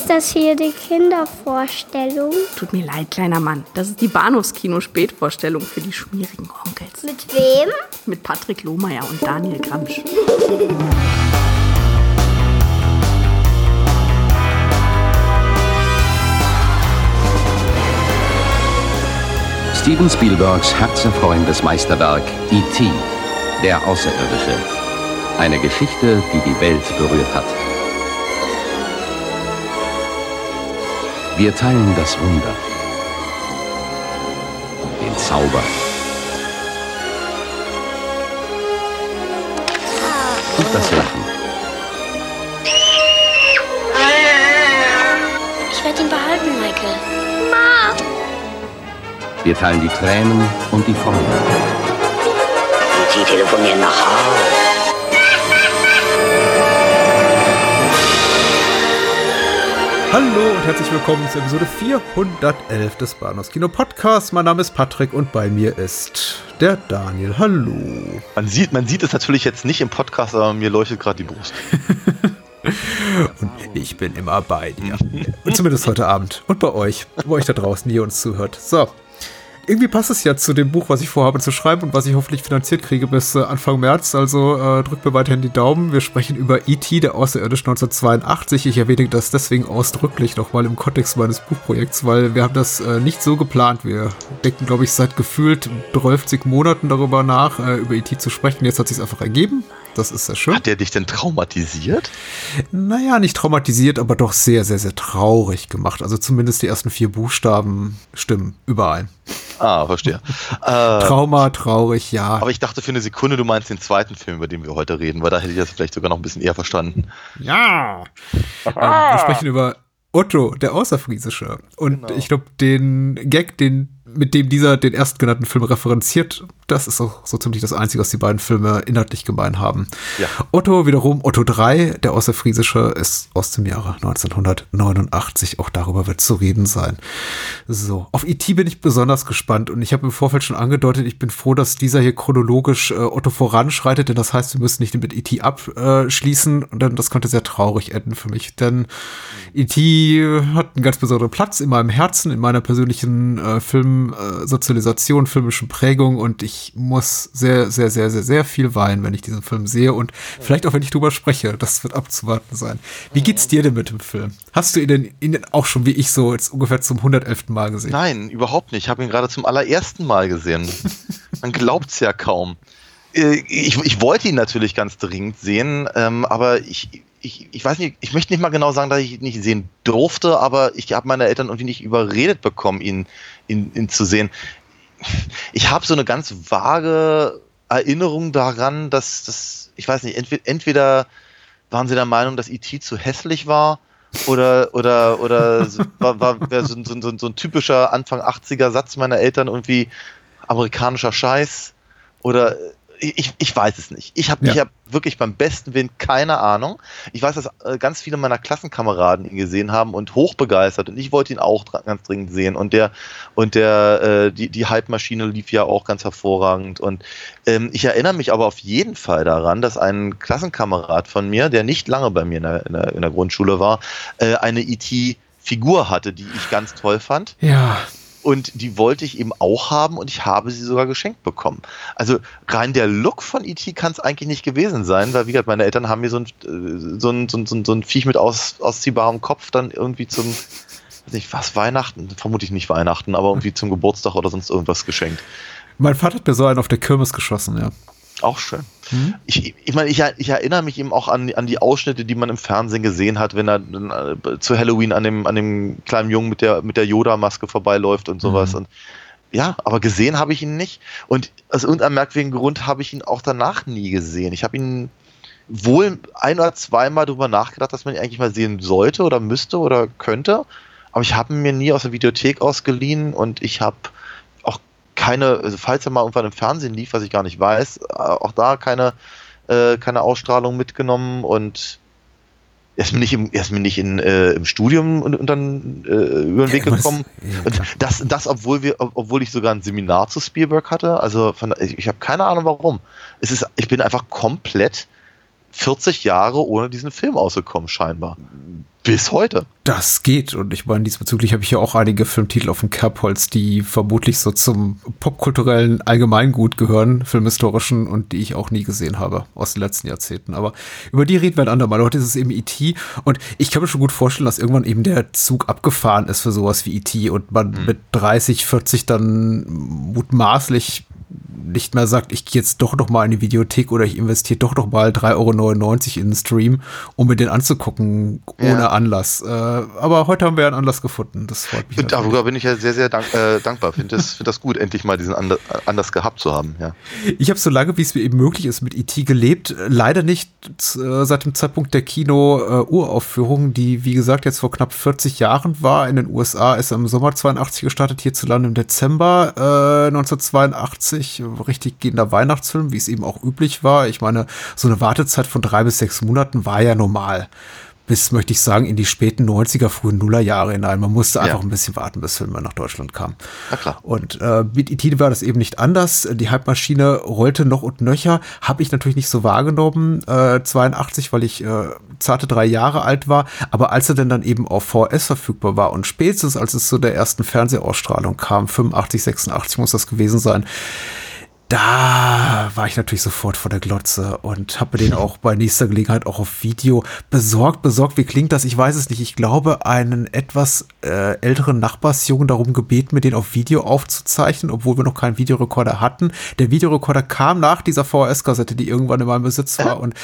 Ist das hier die Kindervorstellung? Tut mir leid, kleiner Mann. Das ist die Bahnhofskino-Spätvorstellung für die schmierigen Onkels. Mit wem? Mit Patrick Lohmeier und Daniel Gramsch. Steven Spielbergs herzerfreuendes Meisterwerk E.T., der Außerirdische. Eine Geschichte, die die Welt berührt hat. Wir teilen das Wunder, den Zauber und das Lachen. Ich werde ihn behalten, Michael. Wir teilen die Tränen und die Freude. Sie telefonieren nach Hause. Hallo und herzlich willkommen zur Episode 411 des Bahnhofs Kino Podcasts. Mein Name ist Patrick und bei mir ist der Daniel. Hallo. Man sieht, man sieht es natürlich jetzt nicht im Podcast, aber mir leuchtet gerade die Brust. Und ich bin immer bei dir. Und zumindest heute Abend. Und bei euch, wo euch da draußen, die ihr uns zuhört. So. Irgendwie passt es ja zu dem Buch, was ich vorhabe zu schreiben und was ich hoffentlich finanziert kriege bis äh, Anfang März. Also äh, drückt mir weiterhin die Daumen. Wir sprechen über E.T., der Außerirdische 1982. Ich erwähne das deswegen ausdrücklich nochmal im Kontext meines Buchprojekts, weil wir haben das äh, nicht so geplant. Wir denken, glaube ich, seit gefühlt 12 Monaten darüber nach, äh, über E.T. zu sprechen. Jetzt hat sich einfach ergeben. Das ist sehr schön. Hat der dich denn traumatisiert? Naja, nicht traumatisiert, aber doch sehr, sehr, sehr traurig gemacht. Also zumindest die ersten vier Buchstaben stimmen überein. Ah, verstehe. äh, Trauma, traurig, ja. aber ich dachte für eine Sekunde, du meinst den zweiten Film, über den wir heute reden, weil da hätte ich das vielleicht sogar noch ein bisschen eher verstanden. Ja. ähm, wir sprechen über Otto, der Außerfriesische. Und Genau. ich glaube, den Gag, den, mit dem dieser den erstgenannten Film referenziert, das ist auch so ziemlich das Einzige, was die beiden Filme inhaltlich gemein haben. Ja. Otto wiederum, Otto 3, der Außerfriesische, ist aus dem Jahre 1989. Auch darüber wird zu reden sein. So, auf E.T. bin ich besonders gespannt und ich habe im Vorfeld schon angedeutet, ich bin froh, dass dieser hier chronologisch äh, Otto voranschreitet, denn das heißt, wir müssen nicht mit E.T. abschließen und dann das könnte sehr traurig enden für mich, denn E.T. hat einen ganz besonderen Platz in meinem Herzen, in meiner persönlichen äh, Filmsozialisation, filmischen Prägung und ich muss sehr, sehr, sehr, sehr, sehr viel weinen, wenn ich diesen Film sehe und vielleicht auch, wenn ich drüber spreche. Das wird abzuwarten sein. Wie geht's dir denn mit dem Film? Hast du ihn denn, ihn denn auch schon wie ich so jetzt ungefähr zum 111. Mal gesehen? Nein, überhaupt nicht. Ich habe ihn gerade zum allerersten Mal gesehen. Man glaubt's ja kaum. Äh, Ich, ich wollte ihn natürlich ganz dringend sehen, ähm, aber ich, ich, ich weiß nicht, ich möchte nicht mal genau sagen, dass ich ihn nicht sehen durfte, aber ich habe meine Eltern irgendwie nicht überredet bekommen, ihn, ihn, ihn zu sehen. Ich habe so eine ganz vage Erinnerung daran, dass das, ich weiß nicht, entweder, entweder waren sie der Meinung, dass E.T. zu hässlich war oder oder oder war, war so, so, so, so ein typischer Anfang 80er Satz meiner Eltern irgendwie amerikanischer Scheiß oder ich, ich weiß es nicht. Ich habe Ja. ich hab wirklich beim besten Willen keine Ahnung. Ich weiß, dass äh, ganz viele meiner Klassenkameraden ihn gesehen haben und hochbegeistert und ich wollte ihn auch ganz dringend sehen und der und der äh, die die Hype-Maschine lief ja auch ganz hervorragend und ähm, ich erinnere mich aber auf jeden Fall daran, dass ein Klassenkamerad von mir, der nicht lange bei mir in der, in der, in der Grundschule war, äh, eine IT-Figur hatte, die ich ganz toll fand. Ja, Und die wollte ich eben auch haben und ich habe sie sogar geschenkt bekommen. Also rein der Look von E.T. kann es eigentlich nicht gewesen sein, weil wie gesagt, meine Eltern haben mir so ein, äh, so ein, so ein, so ein, so ein Viech mit aus, ausziehbarem Kopf dann irgendwie zum, weiß nicht, was, Weihnachten? Vermutlich nicht Weihnachten, aber irgendwie zum Geburtstag oder sonst irgendwas geschenkt. mein Vater hat mir so einen auf der Kirmes geschossen, ja. Auch schön. Ich, ich meine, ich, ich erinnere mich eben auch an, an die Ausschnitte, die man im Fernsehen gesehen hat, wenn er dann, äh, zu Halloween an dem, an dem kleinen Jungen mit der, mit der Yoda-Maske vorbeiläuft und sowas. Mhm. Und ja, aber gesehen habe ich ihn nicht. Und aus irgendeinem merkwürdigen Grund habe ich ihn auch danach nie gesehen. Ich habe ihn wohl ein oder zweimal darüber nachgedacht, dass man ihn eigentlich mal sehen sollte oder müsste oder könnte. Aber ich habe ihn mir nie aus der Videothek ausgeliehen und ich habe keine, also falls er mal irgendwann im Fernsehen lief, was ich gar nicht weiß, äh, auch da keine, äh, keine Ausstrahlung mitgenommen und er ist mir nicht im, er ist mir nicht in, äh, im Studium und, und dann äh, über den Weg gekommen. ja, das, das obwohl wir, ob- obwohl ich sogar ein Seminar zu Spielberg hatte. Also von, ich, ich habe keine Ahnung warum. Es ist, ich bin einfach komplett 40 Jahre ohne diesen Film ausgekommen, scheinbar. Bis heute. Das geht. Und ich meine, diesbezüglich habe ich ja auch einige Filmtitel auf dem Kerbholz, die vermutlich so zum popkulturellen Allgemeingut gehören, filmhistorischen, und die ich auch nie gesehen habe aus den letzten Jahrzehnten. Aber über die reden wir ein andermal. Heute ist es eben E.T. Und ich kann mir schon gut vorstellen, dass irgendwann eben der Zug abgefahren ist für sowas wie E.T. und man mhm. mit 30, 40 dann mutmaßlich nicht mehr sagt, ich gehe jetzt doch noch mal in die Videothek oder ich investiere doch noch mal 3,99 Euro in den Stream, um mir den anzugucken, ohne ja. Anlass. Äh, aber heute haben wir einen Anlass gefunden. Das freut mich. Und darüber bin ich ja sehr, sehr dank, äh, dankbar. Finde das, find das gut, endlich mal diesen Anlass gehabt zu haben. Ja. Ich habe so lange, wie es mir eben möglich ist, mit IT e gelebt. Leider nicht äh, seit dem Zeitpunkt der Kino-Uraufführung, die, wie gesagt, jetzt vor knapp 40 Jahren war. In den USA ist im Sommer 82 gestartet, hierzulande im Dezember 1982 richtig gehender Weihnachtsfilm, wie es eben auch üblich war. Ich meine, so eine Wartezeit von drei bis sechs Monaten war ja normal bis, möchte ich sagen, in die späten 90er, frühen Nullerjahre hinein. Man musste einfach ja. ein bisschen warten, bis Filme nach Deutschland kamen. Na klar. Und äh, mit E.T. war das eben nicht anders. Die Halbmaschine rollte noch und nöcher. Habe ich natürlich nicht so wahrgenommen, äh, 82, weil ich äh, zarte drei Jahre alt war. Aber als er denn dann eben auf VS verfügbar war und spätestens als es zu der ersten Fernsehausstrahlung kam, 85, 86 muss das gewesen sein, da war ich natürlich sofort vor der Glotze und habe den auch bei nächster Gelegenheit auch auf Video besorgt. Besorgt, wie klingt das? Ich weiß es nicht. Ich glaube, einen etwas äh, älteren Nachbarsjungen darum gebeten, mir den auf Video aufzuzeichnen, obwohl wir noch keinen Videorekorder hatten. Der Videorekorder kam nach dieser VHS-Kassette, die irgendwann in meinem Besitz war. Und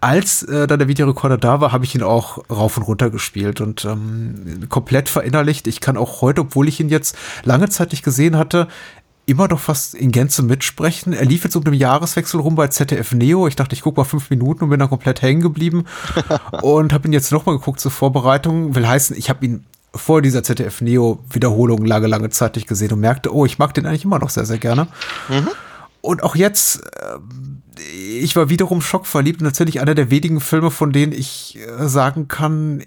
als äh, dann der Videorekorder da war, habe ich ihn auch rauf und runter gespielt und ähm, komplett verinnerlicht. Ich kann auch heute, obwohl ich ihn jetzt lange Zeit nicht gesehen hatte, immer noch fast in Gänze mitsprechen. Er lief jetzt um den Jahreswechsel rum bei ZDF Neo. Ich dachte, ich gucke mal fünf Minuten und bin dann komplett hängen geblieben und habe ihn jetzt nochmal geguckt zur Vorbereitung. Will heißen, ich habe ihn vor dieser ZDF Neo Wiederholung lange, lange Zeit nicht gesehen und merkte, oh, ich mag den eigentlich immer noch sehr, sehr gerne. Mhm. Und auch jetzt, äh, ich war wiederum schockverliebt und natürlich einer der wenigen Filme, von denen ich äh, sagen kann,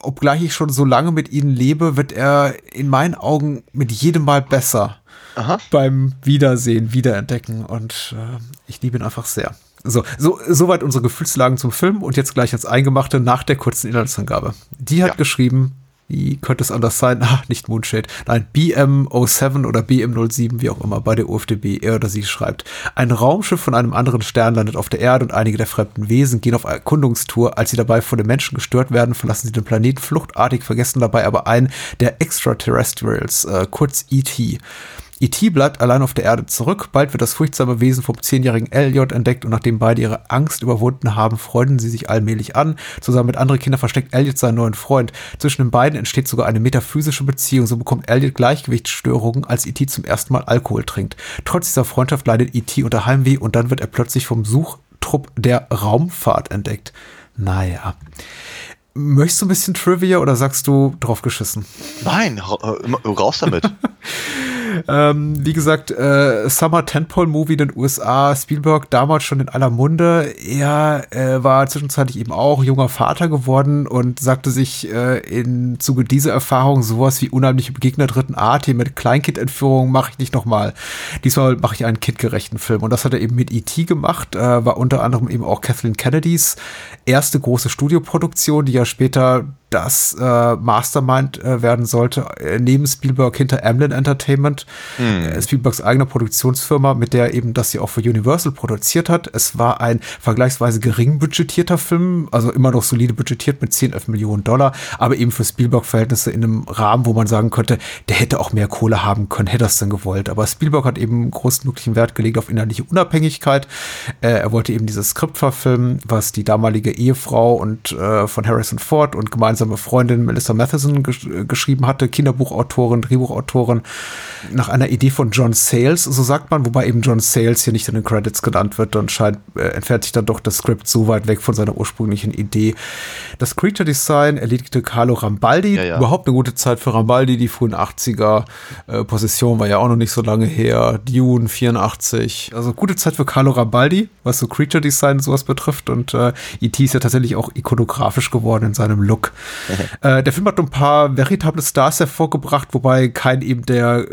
obgleich ich schon so lange mit ihnen lebe, wird er in meinen Augen mit jedem Mal besser. Aha. beim Wiedersehen, Wiederentdecken. Und äh, ich liebe ihn einfach sehr. So, so, soweit unsere Gefühlslagen zum Film und jetzt gleich ans Eingemachte nach der kurzen Inhaltsangabe. Die hat ja. geschrieben, wie könnte es anders sein? Ach, nicht Moonshade. Nein, BM07 oder BM07, wie auch immer, bei der UFDB, er oder sie schreibt. Ein Raumschiff von einem anderen Stern landet auf der Erde und einige der fremden Wesen gehen auf Erkundungstour. Als sie dabei von den Menschen gestört werden, verlassen sie den Planeten fluchtartig, vergessen dabei aber einen der Extraterrestrials, äh, kurz ET. E.T. bleibt allein auf der Erde zurück. Bald wird das furchtsame Wesen vom zehnjährigen Elliot entdeckt und nachdem beide ihre Angst überwunden haben, freunden sie sich allmählich an. Zusammen mit anderen Kindern versteckt Elliot seinen neuen Freund. Zwischen den beiden entsteht sogar eine metaphysische Beziehung. So bekommt Elliot Gleichgewichtsstörungen, als E.T. zum ersten Mal Alkohol trinkt. Trotz dieser Freundschaft leidet E.T. unter Heimweh und dann wird er plötzlich vom Suchtrupp der Raumfahrt entdeckt. Naja. Möchtest du ein bisschen Trivia oder sagst du drauf geschissen? Nein, raus damit. Ähm, wie gesagt, äh, Summer Tentpole Movie in den USA, Spielberg damals schon in aller Munde. Er äh, war zwischenzeitlich eben auch junger Vater geworden und sagte sich äh, im Zuge dieser Erfahrung sowas wie unheimliche Begegner dritten Art hier mit Kleinkindentführung mache ich nicht nochmal. Diesmal mache ich einen kindgerechten Film und das hat er eben mit E.T. gemacht, äh, war unter anderem eben auch Kathleen Kennedys erste große Studioproduktion, die ja später das äh, Mastermind äh, werden sollte, äh, neben Spielberg hinter Amblin Entertainment, mhm. Spielbergs eigene Produktionsfirma, mit der eben das sie auch für Universal produziert hat. Es war ein vergleichsweise gering budgetierter Film, also immer noch solide budgetiert mit 10, 11 Millionen Dollar, aber eben für Spielberg-Verhältnisse in einem Rahmen, wo man sagen könnte, der hätte auch mehr Kohle haben können, hätte das denn gewollt. Aber Spielberg hat eben größtmöglichen Wert gelegt auf inhaltliche Unabhängigkeit. Äh, er wollte eben dieses Skript verfilmen, was die damalige Ehefrau und äh, von Harrison Ford und gemeinsam gemeinsame Freundin Melissa Matheson gesch geschrieben hatte, Kinderbuchautorin, Drehbuchautorin, nach einer Idee von John Sayles, so sagt man, wobei eben John Sayles hier nicht in den Credits genannt wird und scheint, äh, entfernt sich dann doch das Skript so weit weg von seiner ursprünglichen Idee. Das Creature Design erledigte Carlo Rambaldi. Ja, ja. Überhaupt eine gute Zeit für Rambaldi, die frühen 80er. Äh, Position war ja auch noch nicht so lange her. Dune 84. Also gute Zeit für Carlo Rambaldi, was so Creature Design und sowas betrifft. Und äh, E.T. ist ja tatsächlich auch ikonografisch geworden in seinem Look. äh, der Film hat ein paar veritable Stars hervorgebracht, wobei kein eben der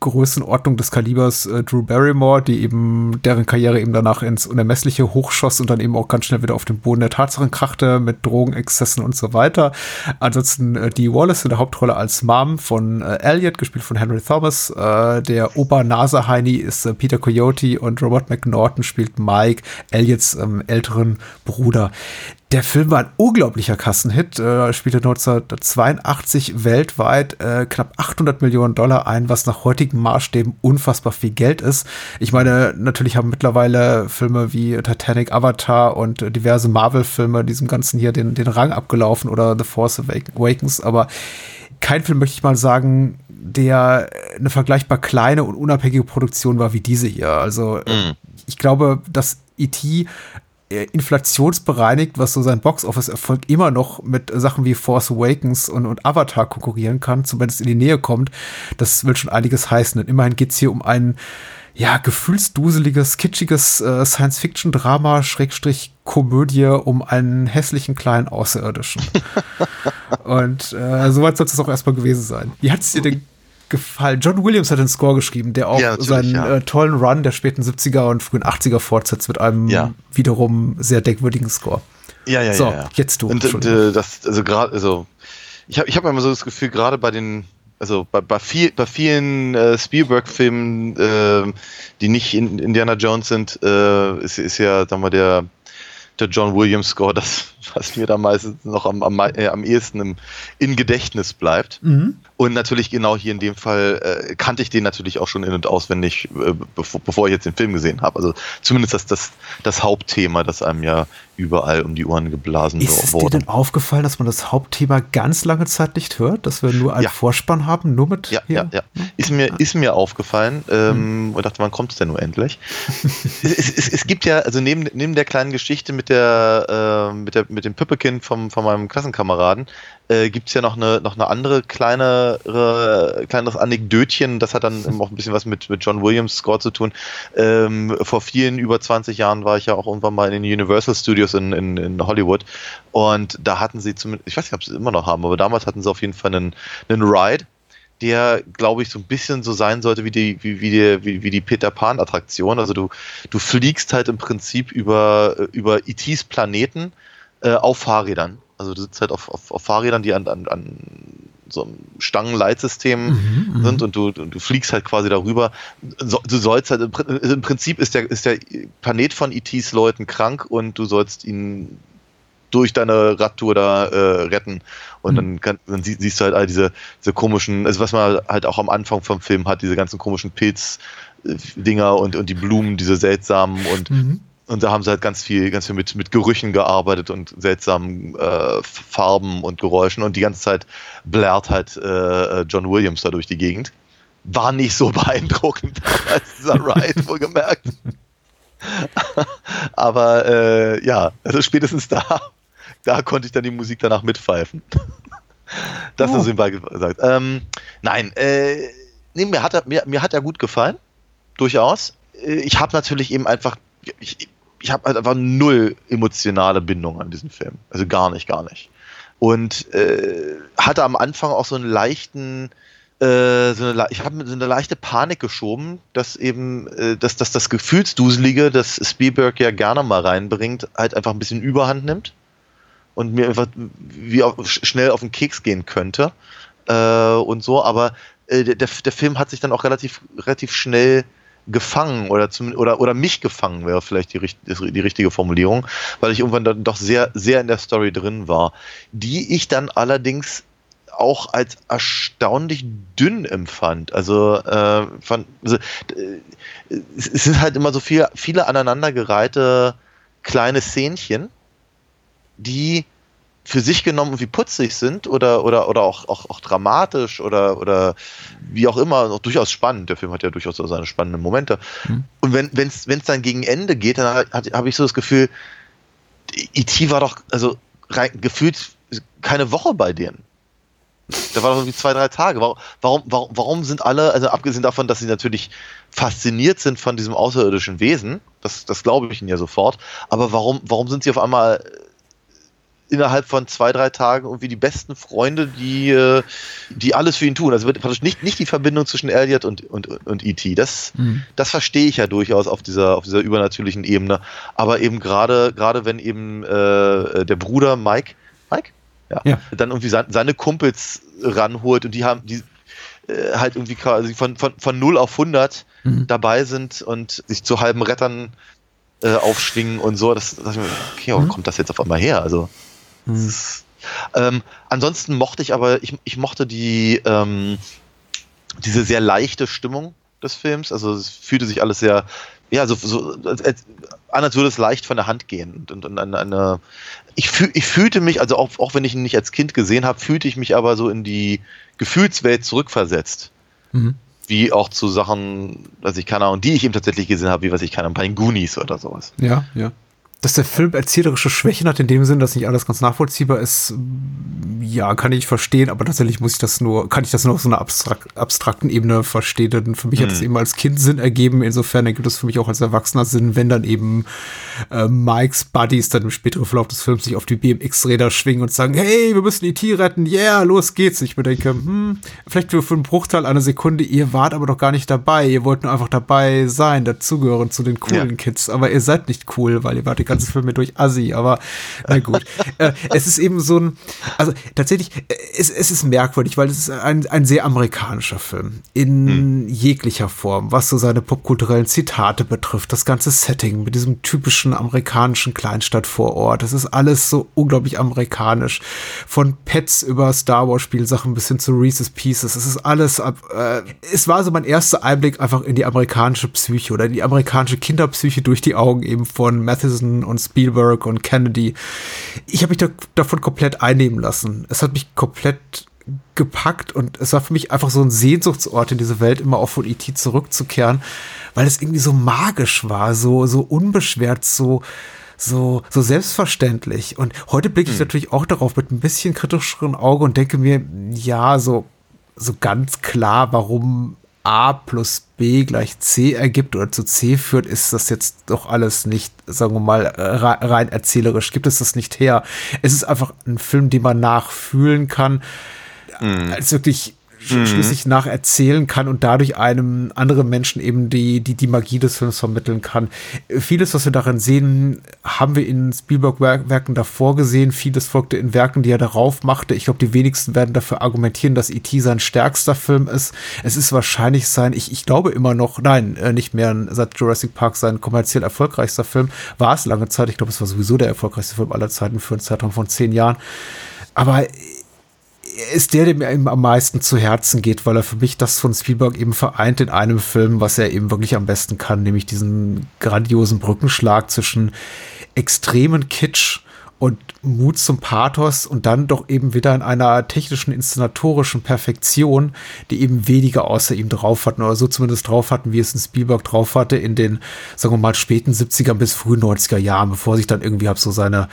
Größenordnung des Kalibers äh, Drew Barrymore, die eben deren Karriere eben danach ins Unermessliche hochschoss und dann eben auch ganz schnell wieder auf den Boden der Tatsachen krachte mit Drogenexzessen und so weiter. Ansonsten äh, die Wallace in der Hauptrolle als Mom von äh, Elliot, gespielt von Henry Thomas. Äh, der Ober-Nase-Heini ist äh, Peter Coyote und Robert McNaughton spielt Mike, Elliots ähm, älteren Bruder. Der Film war ein unglaublicher Kassenhit, äh, spielte 1982 weltweit äh, knapp 800 Millionen Dollar ein, was nach heutigen Maßstäben unfassbar viel Geld ist. Ich meine, natürlich haben mittlerweile Filme wie Titanic, Avatar und äh, diverse Marvel-Filme diesem Ganzen hier den, den Rang abgelaufen oder The Force Awakens, aber kein Film, möchte ich mal sagen, der eine vergleichbar kleine und unabhängige Produktion war wie diese hier. Also Mhm. ich glaube, dass E.T. äh, inflationsbereinigt, was so sein Box-Office-Erfolg immer noch mit Sachen wie Force Awakens und, und Avatar konkurrieren kann, zumindest in die Nähe kommt, das will schon einiges heißen. Denn immerhin geht's hier um ein ja, gefühlsduseliges, kitschiges äh, Science-Fiction-Drama, Schrägstrich Komödie um einen hässlichen kleinen Außerirdischen. und äh, soweit soll es auch erstmal gewesen sein. Wie hat es dir denn gefallen? John Williams hat den Score geschrieben, der auch Ja, seinen ja. äh, tollen Run der späten 70er und frühen 80er fortsetzt mit einem Ja. wiederum sehr denkwürdigen Score. Ja, ja, So, ja, ja. jetzt du, Und äh, das, also gerade, also ich habe ich hab immer so das Gefühl, gerade bei den, also bei, bei, viel, bei vielen äh, Spielberg-Filmen, äh, die nicht in Indiana Jones sind, äh, ist, ist ja, sagen wir, der, der John Williams Score, das, was mir da meistens noch am, am, äh, am ehesten im, in Gedächtnis bleibt. Mhm. Und natürlich genau hier in dem Fall äh, kannte ich den natürlich auch schon in- und auswendig, äh, bevor, bevor ich jetzt den Film gesehen habe. Also zumindest das, das, das Hauptthema, das einem ja überall um die Ohren geblasen Ist es dir wurde. denn aufgefallen, dass man das Hauptthema ganz lange Zeit nicht hört? Dass wir nur einen Ja. Vorspann haben, nur mit Ja, hier? ja, ja. Ist mir, ist mir aufgefallen ähm, und dachte, wann kommt es denn nur endlich? es, es, es, es gibt ja, also neben, neben der kleinen Geschichte mit der, äh, mit der mit dem Püppekind vom, von meinem Klassenkameraden, äh, gibt es ja noch eine, noch eine andere kleinere, kleineres Anekdötchen, das hat dann auch ein bisschen was mit, mit John Williams Score zu tun. Ähm, vor vielen, über 20 Jahren war ich ja auch irgendwann mal in den Universal Studios in, in, in Hollywood und da hatten sie zumindest, ich weiß nicht, ob sie es immer noch haben, aber damals hatten sie auf jeden Fall einen, einen Ride, der, glaube ich, so ein bisschen so sein sollte wie die, wie, wie die, wie, wie die Peter Pan-Attraktion. Also du, du fliegst halt im Prinzip über, über E.T.s Planeten äh, auf Fahrrädern. Also du sitzt halt auf, auf, auf Fahrrädern, die an, an, an so einem Stangenleitsystem Mhm, sind und du, du fliegst halt quasi darüber. So, du sollst halt, im im Prinzip ist der, ist der Planet von E.T.s Leuten krank und du sollst ihn durch deine Radtour da äh, retten. Und Mhm. dann, kann, dann sie, siehst du halt all diese, diese komischen, also was man halt auch am Anfang vom Film hat, diese ganzen komischen Pilz-Dinger und, und die Blumen, diese seltsamen und Mhm. Und da haben sie halt ganz viel, ganz viel mit, mit Gerüchen gearbeitet und seltsamen äh, Farben und Geräuschen und die ganze Zeit blärt halt äh, John Williams da durch die Gegend. War nicht so beeindruckend als dieser Ride, wohlgemerkt. Aber äh, ja, also spätestens da, da konnte ich dann die Musik danach mitpfeifen. Das Oh. ist nebenbei gesagt. Ähm, nein, äh, nee, mir, hat er, mir, mir hat er gut gefallen, durchaus. Äh, Ich habe natürlich eben einfach, ich, ich habe halt einfach null emotionale Bindung an diesen Film. Also gar nicht, gar nicht. Und äh, hatte am Anfang auch so einen leichten, äh, so eine, ich habe so eine leichte Panik geschoben, dass eben, äh, dass, dass das Gefühlsduselige, das Spielberg ja gerne mal reinbringt, halt einfach ein bisschen Überhand nimmt und mir einfach wie auf, sch- schnell auf den Keks gehen könnte äh, und so, aber äh, der der Film hat sich dann auch relativ, relativ schnell gefangen oder zum, oder oder mich gefangen wäre vielleicht die, die richtige Formulierung, weil ich irgendwann dann doch sehr sehr in der Story drin war, die ich dann allerdings auch als erstaunlich dünn empfand. Also, äh, fand, also äh, es es sind halt immer so viel, viele aneinandergereihte kleine Szenchen, die für sich genommen irgendwie putzig sind oder, oder, oder auch, auch, auch dramatisch oder, oder wie auch immer, auch durchaus spannend. Der Film hat ja durchaus auch seine spannenden Momente. Mhm. Und wenn es dann gegen Ende geht, dann habe ich so das Gefühl, E.T. war doch, also rein, gefühlt keine Woche bei denen. Da war doch irgendwie zwei, drei Tage. Warum, warum, warum, warum sind alle, also abgesehen davon, dass sie natürlich fasziniert sind von diesem außerirdischen Wesen, das, das glaube ich ihnen ja sofort, aber warum, warum sind sie auf einmal innerhalb von zwei, drei Tagen irgendwie die besten Freunde, die, äh, die alles für ihn tun. Also wird praktisch nicht, nicht die Verbindung zwischen Elliot und, und, und E.T. Das, Mhm. das verstehe ich ja durchaus auf dieser, auf dieser übernatürlichen Ebene. Aber eben gerade, gerade wenn eben äh, der Bruder Mike, Mike? Ja, Ja. dann irgendwie sein, seine Kumpels ranholt und die haben, die äh, halt irgendwie quasi von, von, von 0 auf 100 Mhm. dabei sind und sich zu halben Rettern äh, aufschwingen und so. Das, das okay, wo Mhm. kommt das jetzt auf einmal her? Also, ist, ähm, ansonsten mochte ich aber, ich, ich mochte die, ähm, diese sehr leichte Stimmung des Films. Also es fühlte sich alles sehr, ja, so, so als, als, an, als würde es leicht von der Hand gehen. Und, und, und eine, eine ich, fühl, ich fühlte mich, also auch, auch wenn ich ihn nicht als Kind gesehen habe, fühlte ich mich aber so in die Gefühlswelt zurückversetzt. Mhm. Wie auch zu Sachen, was ich keine Ahnung, die ich eben tatsächlich gesehen habe, wie was ich keine Ahnung, bei den Goonies oder sowas. Ja, ja. Dass der Film erzählerische Schwächen hat, in dem Sinn, dass nicht alles ganz nachvollziehbar ist, ja, kann ich verstehen, aber tatsächlich muss ich das nur, kann ich das nur auf so einer abstrak abstrakten Ebene verstehen. Denn für mich hat es Hm. eben als Kind Sinn ergeben. Insofern ergibt es für mich auch als Erwachsener Sinn, wenn dann eben äh, Mikes Buddies dann im späteren Verlauf des Films sich auf die BMX-Räder schwingen und sagen, hey, wir müssen E.T. retten, yeah, los geht's. Ich mir denke, hm, vielleicht für, einen Bruchteil einer Sekunde, ihr wart aber doch gar nicht dabei. Ihr wollt nur einfach dabei sein, dazugehören zu den coolen Ja. Kids. Aber ihr seid nicht cool, weil ihr wart den ganzen Film mit durch Assi. Aber na gut. äh, es ist eben so ein, also tatsächlich, äh, es, es ist merkwürdig, weil es ist ein, ein sehr amerikanischer Film. In jeglicher Form, was so seine popkulturellen Zitate betrifft, das ganze Setting mit diesem typischen amerikanischen Kleinstadt vor Ort. Es ist alles so unglaublich amerikanisch. Von Pets über Star Wars Spielsachen bis hin zu Reese's Pieces. Es ist alles, äh, es war so mein erster Einblick einfach in die amerikanische Psyche oder die amerikanische Kinderpsyche durch die Augen eben von Matheson und Spielberg und Kennedy. Ich habe mich da, davon komplett einnehmen lassen. Es hat mich komplett gepackt und es war für mich einfach so ein Sehnsuchtsort in diese Welt, immer auch von E.T. zurückzukehren, weil es irgendwie so magisch war, so, so unbeschwert, so, so, so selbstverständlich. Und heute blicke ich natürlich auch darauf mit ein bisschen kritischeren Auge und denke mir, ja, so, so ganz klar, warum A plus B gleich C ergibt oder zu C führt, ist das jetzt doch alles nicht, sagen wir mal, re- rein erzählerisch, gibt es das nicht her. Es ist einfach ein Film, den man nachfühlen kann, als wirklich sch- schlüssig nacherzählen kann und dadurch einem anderen Menschen eben die, die, die Magie des Films vermitteln kann. Äh, Vieles, was wir darin sehen, haben wir in Spielberg-Werken davor gesehen. Vieles folgte in Werken, die er darauf machte. Ich glaube, die wenigsten werden dafür argumentieren, dass E.T. sein stärkster Film ist. Es ist wahrscheinlich sein, ich, ich glaube immer noch, nein, äh, nicht mehr seit Jurassic Park sein kommerziell erfolgreichster Film. War es lange Zeit. Ich glaube, es war sowieso der erfolgreichste Film aller Zeiten für einen Zeitraum von zehn Jahren. Aber er ist der, der mir eben am meisten zu Herzen geht, weil er für mich das von Spielberg eben vereint in einem Film, was er eben wirklich am besten kann, nämlich diesen grandiosen Brückenschlag zwischen extremen Kitsch und Mut zum Pathos und dann doch eben wieder in einer technischen, inszenatorischen Perfektion, die eben weniger außer ihm drauf hatten oder so zumindest drauf hatten, wie es in Spielberg drauf hatte in den, sagen wir mal, späten 70er bis frühen 90er Jahren, bevor sich dann irgendwie hab so seine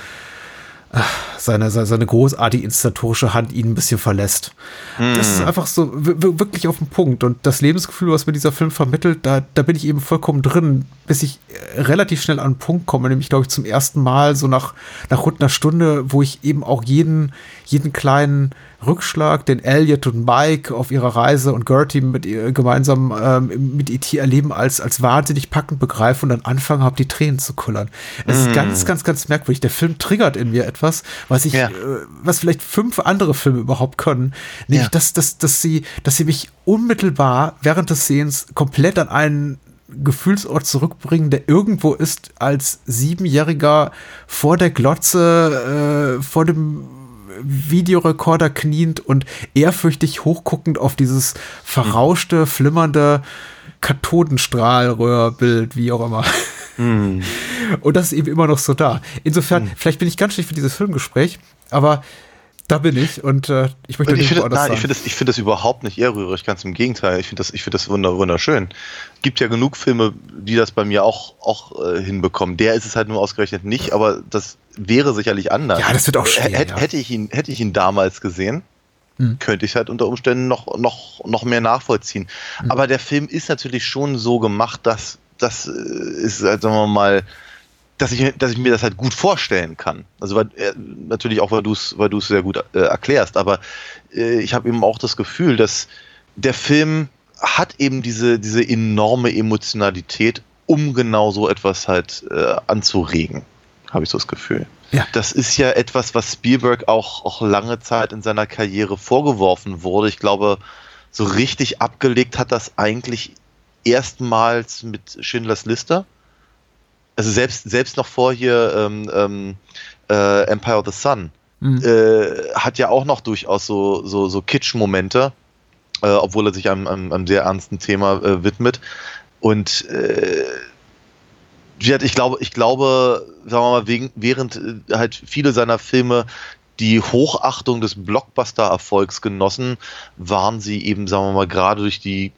seine, seine, seine großartige inszenatorische Hand ihn ein bisschen verlässt. Das ist einfach so wirklich auf den Punkt. Und das Lebensgefühl, was mir dieser Film vermittelt, da, da bin ich eben vollkommen drin, bis ich äh, relativ schnell an einen Punkt komme, nämlich, glaube ich, zum ersten Mal so nach, nach rund einer Stunde, wo ich eben auch jeden, jeden kleinen Rückschlag, den Elliot und Mike auf ihrer Reise und Gertie mit ihr gemeinsam ähm, mit E.T. erleben, als, als wahnsinnig packend begreife und dann anfangen habe, die Tränen zu kullern. Es ist ganz, ganz, ganz merkwürdig. Der Film triggert in mir etwas, was ich, Ja. äh, was vielleicht fünf andere Filme überhaupt können. Nämlich, Ja. dass, dass, dass sie, dass sie mich unmittelbar während des Sehens komplett an einen Gefühlsort zurückbringen, der irgendwo ist als Siebenjähriger vor der Glotze, äh, vor dem Videorekorder kniend und ehrfürchtig hochguckend auf dieses verrauschte, flimmernde Kathodenstrahlröhrbild, wie auch immer. Und das ist eben immer noch so da. Insofern, vielleicht bin ich ganz schlecht für dieses Filmgespräch, aber da bin ich und äh, ich möchte Und ich nicht finde, woanders nein, ich finde das, ich finde das überhaupt nicht ehrrührig, ganz im Gegenteil. Ich finde das, ich finde das wunder, wunderschön. Gibt ja genug Filme, die das bei mir auch, auch äh, hinbekommen. Der ist es halt nur ausgerechnet nicht, aber das wäre sicherlich anders. Ja, das wird auch schwer, Hätt- ja. Hätte ich ihn, hätte ich ihn damals gesehen, Hm. könnte ich es halt unter Umständen noch, noch, noch mehr nachvollziehen. Hm. Aber der Film ist natürlich schon so gemacht, dass das äh, ist, halt, sagen wir mal, dass ich, dass ich mir das halt gut vorstellen kann. Also weil, äh, natürlich auch, weil du es weil du's sehr gut äh, erklärst, aber äh, ich habe eben auch das Gefühl, dass der Film hat eben diese, diese enorme Emotionalität, um genau so etwas halt äh, anzuregen, habe ich so das Gefühl. Ja. Das ist ja etwas, was Spielberg auch, auch lange Zeit in seiner Karriere vorgeworfen wurde. Ich glaube, so richtig abgelegt hat das eigentlich erstmals mit Schindlers Liste. Also selbst, selbst noch vor hier ähm, ähm, äh, Empire of the Sun Mhm. äh, hat ja auch noch durchaus so, so, so Kitsch-Momente, äh, obwohl er sich einem, einem, einem sehr ernsten Thema äh, widmet. Und äh, ich glaube, ich glaube, sagen wir mal, wegen, während äh, halt viele seiner Filme die Hochachtung des Blockbuster-Erfolgs genossen, waren sie eben, sagen wir mal, gerade durch die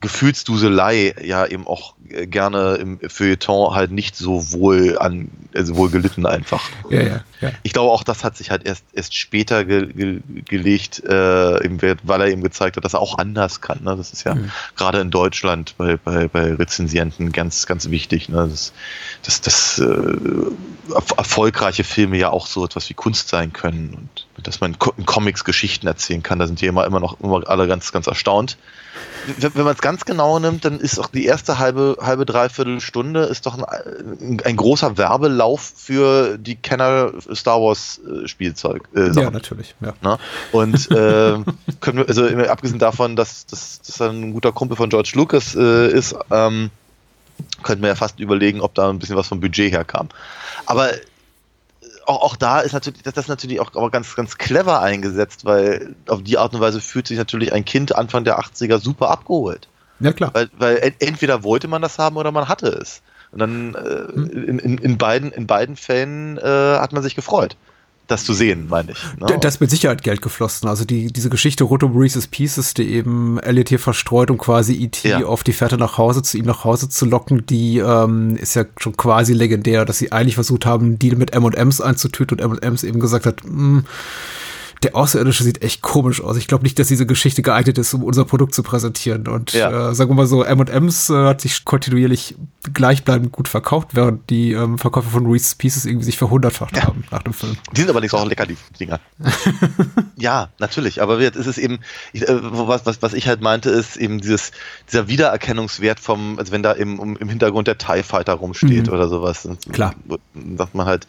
Gefühlsduselei ja eben auch äh, gerne im Feuilleton halt nicht so wohl an, also wohl gelitten einfach. Ja, ja, ja. Ich glaube auch, das hat sich halt erst, erst später ge, ge, gelegt, äh, eben, weil er eben gezeigt hat, dass er auch anders kann. Ne? Das ist ja Mhm. gerade in Deutschland bei, bei, bei Rezensienten ganz, ganz wichtig, ne? dass, dass, dass äh, erf- erfolgreiche Filme ja auch so etwas wie Kunst sein können und dass man in Comics Geschichten erzählen kann. Da sind die immer, immer noch immer alle ganz, ganz erstaunt. Wenn, wenn man es ganz genau nimmt, dann ist auch die erste halbe, halbe dreiviertel Stunde ist doch ein, ein großer Werbelauf für die Kenner Star Wars äh, Spielzeug. Äh, Ja, natürlich. Ja. Ne? Und äh, können wir, also abgesehen davon, dass, er ein guter Kumpel von George Lucas äh, ist, ähm, könnten wir ja fast überlegen, ob da ein bisschen was vom Budget herkam. Aber äh, auch, auch da ist natürlich, das, das ist natürlich auch aber ganz, ganz clever eingesetzt, weil auf die Art und Weise fühlt sich natürlich ein Kind Anfang der 80er super abgeholt. ja, klar. Weil, weil en- entweder wollte man das haben oder man hatte es. Und dann äh, in, in, in, beiden, in beiden Fällen äh, hat man sich gefreut, das zu sehen, meine ich. Ne? Da- ist mit Sicherheit Geld geflossen. Also die, diese Geschichte rund um Reese's Pieces, die eben Elliot hier verstreut, um quasi E.T. Ja. auf die Fährte nach Hause, zu ihm nach Hause zu locken, die ähm, ist ja schon quasi legendär, dass sie eigentlich versucht haben, einen Deal mit M&M's einzutüten und M&M's eben gesagt hat, "Mm, der Außerirdische sieht echt komisch aus. Ich glaube nicht, dass diese Geschichte geeignet ist, um unser Produkt zu präsentieren. Und Ja. äh, sagen wir mal so, M&M's äh, hat sich kontinuierlich gleichbleibend gut verkauft, während die ähm, Verkäufe von Reese's Pieces irgendwie sich verhundertfacht Ja. haben nach dem Film. Die sind aber nicht auch lecker, die Dinger. ja, natürlich. Aber jetzt ist es eben, ich, äh, was, was, was ich halt meinte, ist eben dieses, dieser Wiedererkennungswert vom, also wenn da im, um, im Hintergrund der TIE Fighter rumsteht Mhm. oder sowas. Klar. Sagt man halt,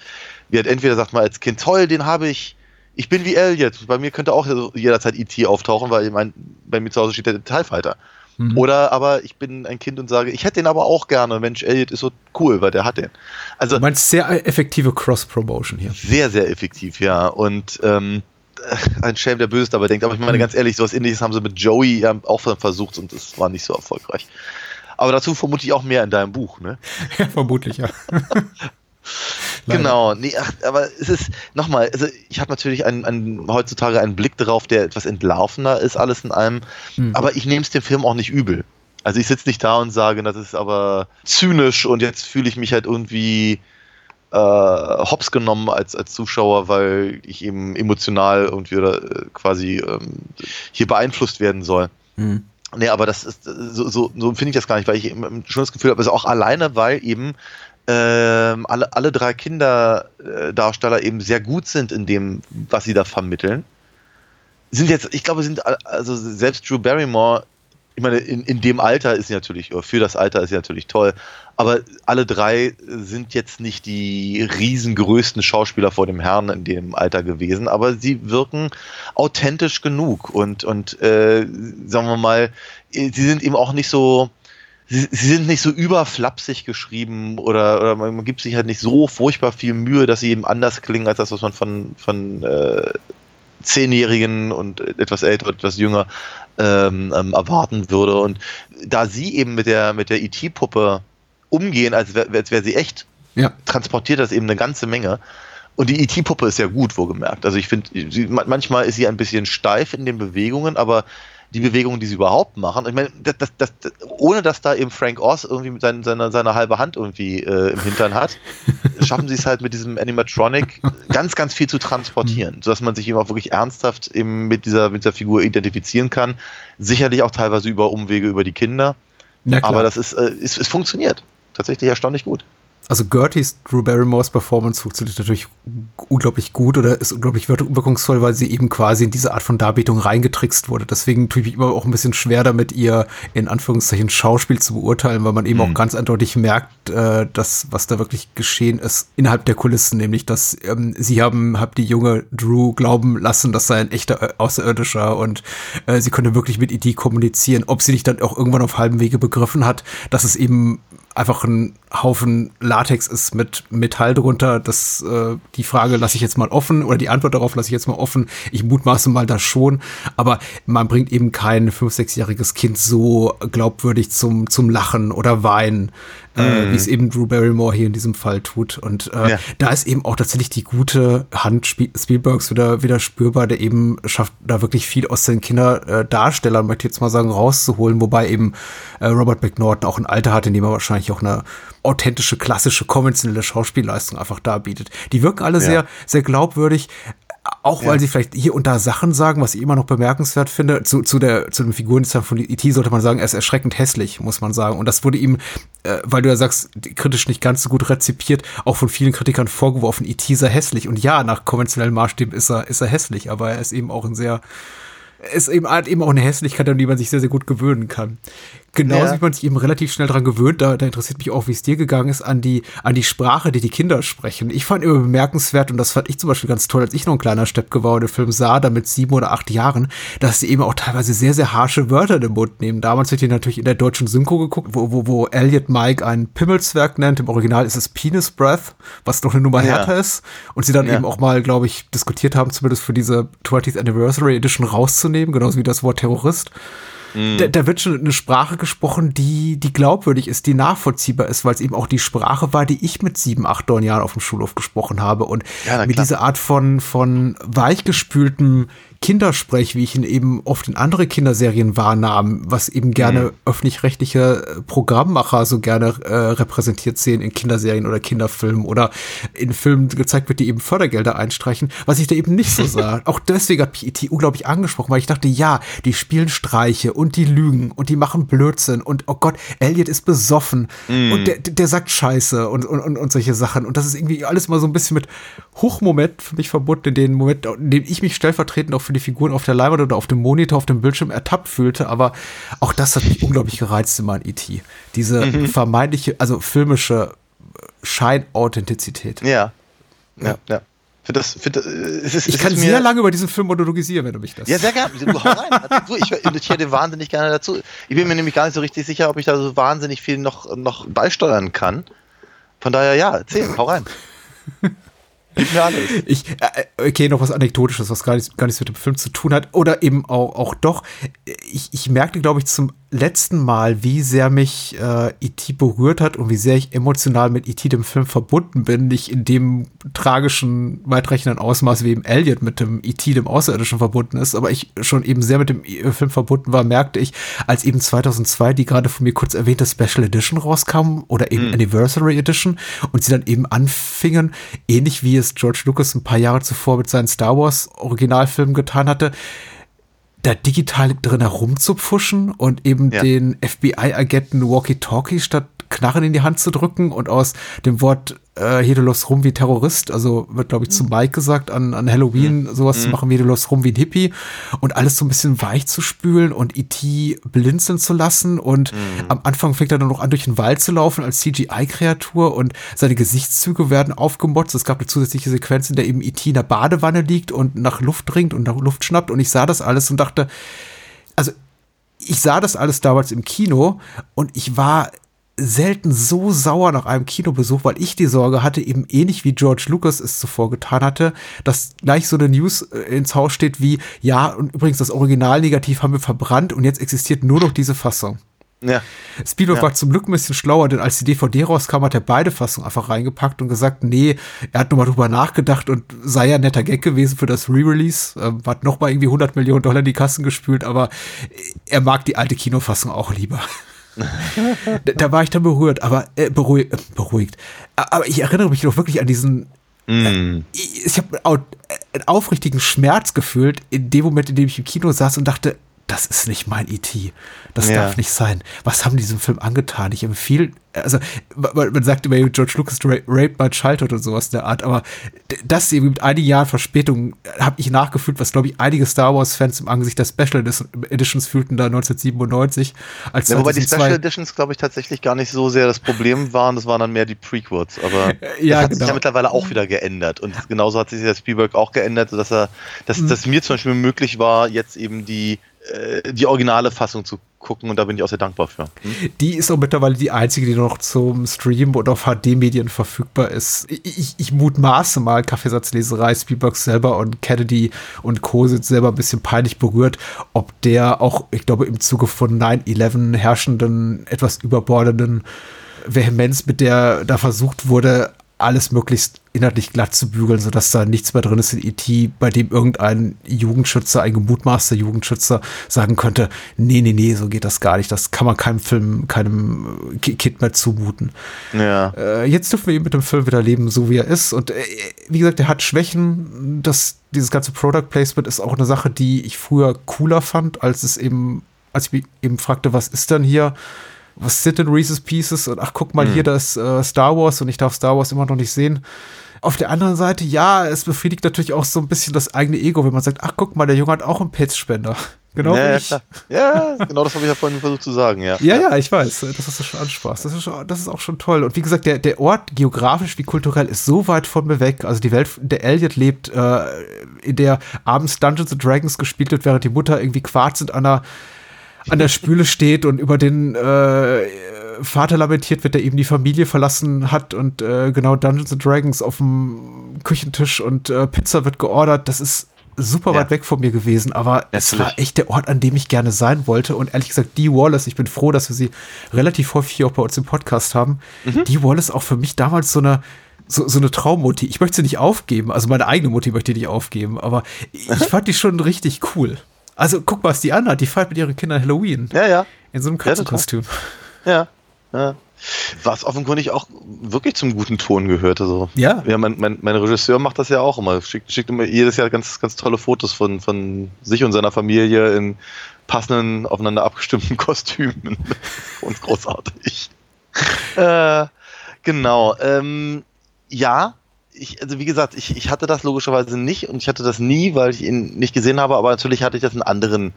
wie halt entweder sagt man als Kind, toll, den habe ich, ich bin wie Elliot. Bei mir könnte auch jederzeit E.T. auftauchen, weil mein, bei mir zu Hause steht der TIE Fighter. Mhm. Oder aber ich bin ein Kind und sage, ich hätte den aber auch gerne. Mensch, Elliot ist so cool, weil der hat den. Also Du meinst sehr effektive Cross-Promotion hier. sehr, sehr effektiv, ja. Und ähm, äh, ein Schelm, der Böses dabei denkt. Aber ich meine, Mhm. ganz ehrlich, sowas ähnliches haben sie mit Joey auch versucht und es war nicht so erfolgreich. Aber dazu vermute ich auch mehr in deinem Buch, ne? Ja, vermutlich, ja. Genau, nee, ach, aber es ist, nochmal, also ich habe natürlich einen, einen, heutzutage einen Blick darauf, der etwas entlarvender ist, alles in allem, Mhm. aber ich nehme es dem Film auch nicht übel. Also ich sitze nicht da und sage, das ist aber zynisch und jetzt fühle ich mich halt irgendwie äh, hops genommen als, als Zuschauer, weil ich eben emotional irgendwie oder äh, quasi ähm, hier beeinflusst werden soll. Mhm. Nee, aber das ist so, so, so finde ich das gar nicht, weil ich eben schon das Gefühl habe, also auch alleine, weil eben ähm, alle, alle drei Kinderdarsteller eben sehr gut sind in dem, was sie da vermitteln. Sind jetzt, ich glaube, sind also selbst Drew Barrymore, ich meine, in, in dem Alter ist sie natürlich, für das Alter ist sie natürlich toll, aber alle drei sind jetzt nicht die riesengrößten Schauspieler vor dem Herrn in dem Alter gewesen, aber sie wirken authentisch genug und, und äh, sagen wir mal, sie sind eben auch nicht so, sie, sie sind nicht so überflapsig geschrieben oder, oder man, man gibt sich halt nicht so furchtbar viel Mühe, dass sie eben anders klingen als das, was man von, von äh, Zehnjährigen und etwas älter, etwas jünger ähm, ähm, erwarten würde. Und da sie eben mit der, mit der IT-Puppe umgehen, als wäre als wär sie echt, Ja. transportiert das eben eine ganze Menge. Und die IT-Puppe ist ja gut, wohlgemerkt. Also ich finde, manchmal ist sie ein bisschen steif in den Bewegungen, aber die Bewegungen, die sie überhaupt machen, ich meine, das, das, das, ohne dass da eben Frank Oz irgendwie mit seiner, seiner, seiner halbe Hand irgendwie äh, im Hintern hat, schaffen sie es halt mit diesem Animatronic ganz, ganz viel zu transportieren, sodass man sich eben auch wirklich ernsthaft eben mit dieser, mit dieser Figur identifizieren kann. Sicherlich auch teilweise über Umwege über die Kinder. Aber das ist, äh, es, es funktioniert. Tatsächlich erstaunlich gut. Also Gertie's Drew Barrymores Performance funktioniert natürlich unglaublich gut oder ist unglaublich wirk- wirkungsvoll, weil sie eben quasi in diese Art von Darbietung reingetrickst wurde. Deswegen tue ich mich immer auch ein bisschen schwer damit, ihr in Anführungszeichen Schauspiel zu beurteilen, weil man eben auch ganz eindeutig merkt, äh, dass was da wirklich geschehen ist innerhalb der Kulissen, nämlich dass ähm, sie haben, haben die junge Drew glauben lassen, das sei ein echter äh, Außerirdischer und äh, sie konnte wirklich mit E.T. kommunizieren. Ob sie nicht dann auch irgendwann auf halbem Wege begriffen hat, dass es eben einfach ein Haufen Latex ist mit Metall drunter. Das, äh, die Frage lasse ich jetzt mal offen oder die Antwort darauf lasse ich jetzt mal offen. Ich mutmaße mal das schon, aber man bringt eben kein fünf-, sechsjähriges Kind so glaubwürdig zum, zum Lachen oder Weinen, äh, wie es eben Drew Barrymore hier in diesem Fall tut. Und äh, Ja. da ist eben auch tatsächlich die gute Hand Spiel Spielbergs wieder, wieder spürbar, der eben schafft, da wirklich viel aus den Kinderdarstellern, möchte ich jetzt mal sagen, rauszuholen, wobei eben äh, Robert McNaughton auch ein Alter hat, in dem er wahrscheinlich auch eine authentische, klassische, konventionelle Schauspielleistung einfach darbietet. Die wirken alle Ja. sehr, sehr glaubwürdig. Auch weil Ja. sie vielleicht hier und da Sachen sagen, was ich immer noch bemerkenswert finde. Zu, zu der, zu dem Figurendesign von E.T. sollte man sagen, er ist erschreckend hässlich, muss man sagen. Und das wurde ihm, äh, weil du ja sagst, kritisch nicht ganz so gut rezipiert, auch von vielen Kritikern vorgeworfen, E.T. sei hässlich. Und ja, nach konventionellen Maßstäben ist er, ist er hässlich, aber er ist eben auch ein sehr, er ist eben, hat eben auch eine Hässlichkeit, an die man sich sehr, sehr gut gewöhnen kann. Genauso Ja. wie man sich eben relativ schnell dran gewöhnt, da, da interessiert mich auch, wie es dir gegangen ist, an die, an die Sprache, die die Kinder sprechen. Ich fand immer bemerkenswert, und das fand ich zum Beispiel ganz toll, als ich noch ein kleiner Steppke war und den Film sah, da mit sieben oder acht Jahren, dass sie eben auch teilweise sehr, sehr harsche Wörter in den Mund nehmen. Damals wird die natürlich in der deutschen Synchro geguckt, wo, wo, wo Elliot Mike ein Pimmelswerk nennt. Im Original ist es Penis Breath, was noch eine Nummer Ja. härter ist. Und sie dann Ja. eben auch mal, glaube ich, diskutiert haben, zumindest für diese 20th Anniversary Edition rauszunehmen, genauso wie das Wort Terrorist. Da, da wird schon eine Sprache gesprochen, die, die glaubwürdig ist, die nachvollziehbar ist, weil es eben auch die Sprache war, die ich mit sieben, acht, neun Jahren auf dem Schulhof gesprochen habe. Und Ja, mit dieser Art von, von weichgespültem Kindersprech, wie ich ihn eben oft in andere Kinderserien wahrnahm, was eben gerne Mhm. öffentlich-rechtliche äh, Programmmacher so gerne äh, repräsentiert sehen in Kinderserien oder Kinderfilmen oder in Filmen gezeigt wird, die eben Fördergelder einstreichen, was ich da eben nicht so sah. Auch deswegen hat mich E.T. unglaublich angesprochen, weil ich dachte, ja, die spielen Streiche und die lügen und die machen Blödsinn und oh Gott, Elliot ist besoffen und der, der sagt Scheiße und, und, und, und solche Sachen. Und das ist irgendwie alles mal so ein bisschen mit Hochmoment für mich verbunden, in dem Moment, in dem ich mich stellvertretend auch für die Figuren auf der Leinwand oder auf dem Monitor, auf dem Bildschirm ertappt fühlte. Aber auch das hat mich unglaublich gereizt in meinem E.T. Diese vermeintliche, also filmische Scheinauthentizität. Ja. Ja, ja. Für das, für das, äh, es ist, Ich es kann sehr lange über diesen Film monologisieren, wenn du mich das. Ja, sehr gerne. Du, hau rein. Du, ich notiere dir wahnsinnig gerne dazu. Ich bin mir nämlich gar nicht so richtig sicher, ob ich da so wahnsinnig viel noch, noch beisteuern kann. Von daher, ja, erzähl, hau rein. Ich, äh, okay, noch was Anekdotisches, was gar nichts, gar nichts mit dem Film zu tun hat. Oder eben auch, auch doch. Ich, ich merkte, glaube ich, zum letzten Mal, wie sehr mich äh, E.T. berührt hat und wie sehr ich emotional mit E.T. dem Film verbunden bin. Nicht in dem tragischen, weitreichenden Ausmaß, wie eben Elliot mit dem E.T. dem Außerirdischen verbunden ist, aber ich schon eben sehr mit dem äh, Film verbunden war, merkte ich, als eben 2002 die gerade von mir kurz erwähnte Special Edition rauskam oder eben Anniversary Edition und sie dann eben anfingen, ähnlich wie es George Lucas ein paar Jahre zuvor mit seinen Star Wars Originalfilmen getan hatte, da digital drin herumzupfuschen und eben Ja. den FBI-Agenten Walkie-Talkie statt Knarren in die Hand zu drücken und aus dem Wort äh, hier du läufst rum wie Terrorist, also wird glaube ich zu Mike gesagt, an, an Halloween sowas zu machen wie du läufst rum wie ein Hippie. Und alles so ein bisschen weich zu spülen und E.T. blinzeln zu lassen. Und am Anfang fängt er dann noch an durch den Wald zu laufen als CGI-Kreatur und seine Gesichtszüge werden aufgemotzt. Es gab eine zusätzliche Sequenz, in der eben E.T. in der Badewanne liegt und nach Luft ringt und nach Luft schnappt. Und ich sah das alles und dachte, also ich sah das alles damals im Kino. Und ich war selten so sauer nach einem Kinobesuch, weil ich die Sorge hatte, eben ähnlich wie George Lucas es zuvor getan hatte, dass gleich so eine News äh, ins Haus steht wie, ja, und übrigens das Originalnegativ haben wir verbrannt und jetzt existiert nur noch diese Fassung. Ja. Spielberg Ja. war zum Glück ein bisschen schlauer, denn als die DVD rauskam, hat er beide Fassungen einfach reingepackt und gesagt, nee, er hat nochmal drüber nachgedacht und sei ja netter Gag gewesen für das Re-Release, ähm, hat nochmal irgendwie 100 Millionen Dollar in die Kassen gespült, aber er mag die alte Kinofassung auch lieber. Da, da war ich dann berührt, aber äh, beruhig, äh, beruhigt. Aber ich erinnere mich noch wirklich an diesen Mm. ich, ich habe einen aufrichtigen Schmerz gefühlt in dem Moment, in dem ich im Kino saß und dachte, das ist nicht mein E.T. Das Ja. darf nicht sein. Was haben die diesem Film angetan? Ich empfehle, also man, man sagt immer, George Lucas ra raped my childhood und sowas der Art, aber das eben mit einigen Jahren Verspätung habe ich nachgefühlt, was glaube ich einige Star Wars Fans im Angesicht der Special Editions fühlten da 1997. Als Ja, wobei die Special Editions, glaube ich, tatsächlich gar nicht so sehr das Problem waren. Das waren dann mehr die Prequels. Aber Ja, das hat sich genau. ja mittlerweile auch wieder geändert. Und genauso hat sich der Spielberg auch geändert, sodass er, dass, Mhm. dass mir zum Beispiel möglich war, jetzt eben die, die originale Fassung zu gucken. Und da bin ich auch sehr dankbar für. Hm? Die ist auch mittlerweile die einzige, die noch zum Stream und auf HD-Medien verfügbar ist. Ich, ich, ich mutmaße mal, Kaffeesatzleserei, Spielberg selber und Kennedy und Co. sind selber ein bisschen peinlich berührt, ob der auch, ich glaube, im Zuge von 9-11 herrschenden, etwas überbordenden Vehemenz, mit der da versucht wurde, alles möglichst inhaltlich glatt zu bügeln, sodass da nichts mehr drin ist in E.T., bei dem irgendein Jugendschützer, ein gemutmaßter Jugendschützer sagen könnte, nee, nee, nee, so geht das gar nicht. Das kann man keinem Film, keinem Ki- Kind mehr zumuten. Ja. Äh, jetzt dürfen wir eben mit dem Film wieder leben, so wie er ist. Und äh, wie gesagt, er hat Schwächen. Das, dieses ganze Product Placement ist auch eine Sache, die ich früher cooler fand, als es eben, als ich mich eben fragte, was ist denn hier? Was sind denn Reese's Pieces? Und ach, guck mal, hier das äh, Star Wars und ich darf Star Wars immer noch nicht sehen. Auf der anderen Seite, ja, es befriedigt natürlich auch so ein bisschen das eigene Ego, wenn man sagt, ach, guck mal, der Junge hat auch einen Pilzspender. Genau ja, ja, ich. klar. ja, genau das habe ich ja vorhin versucht zu sagen, ja. Ja, ja, ich weiß. Das ist schon anspaß. Das ist, schon, das ist auch schon toll. Und wie gesagt, der, der Ort, geografisch wie kulturell, ist so weit von mir weg. Also die Welt, in der Elliot lebt, äh, in der abends Dungeons and Dragons gespielt wird, während die Mutter irgendwie quarzend an der, an der Spüle steht und über den äh, Vater lamentiert wird, der eben die Familie verlassen hat und äh, genau Dungeons and Dragons auf dem Küchentisch und äh, Pizza wird geordert. Das ist super Ja. weit weg von mir gewesen, aber es war echt der Ort, an dem ich gerne sein wollte. Und ehrlich gesagt, Dee Wallace, ich bin froh, dass wir sie relativ häufig hier auch bei uns im Podcast haben. Mhm. Dee Wallace auch für mich damals so eine so, so eine Traummutti. Ich möchte sie nicht aufgeben. Also meine eigene Mutti möchte ich nicht aufgeben, aber ich fand die schon richtig cool. Also guck mal, was die anhat. Die feiert mit ihren Kindern Halloween. Ja, ja. In so einem Ja. Katzenkostüm. Ja. ja. Was offenkundig auch wirklich zum guten Ton gehört. Also, Ja. ja mein, mein, mein Regisseur macht das ja auch immer. Schickt, schickt immer jedes Jahr ganz, ganz tolle Fotos von, von sich und seiner Familie in passenden, aufeinander abgestimmten Kostümen. und großartig. äh, genau. Ähm, ja, ich, also wie gesagt, ich, ich hatte das logischerweise nicht und ich hatte das nie, weil ich ihn nicht gesehen habe, aber natürlich hatte ich das in anderen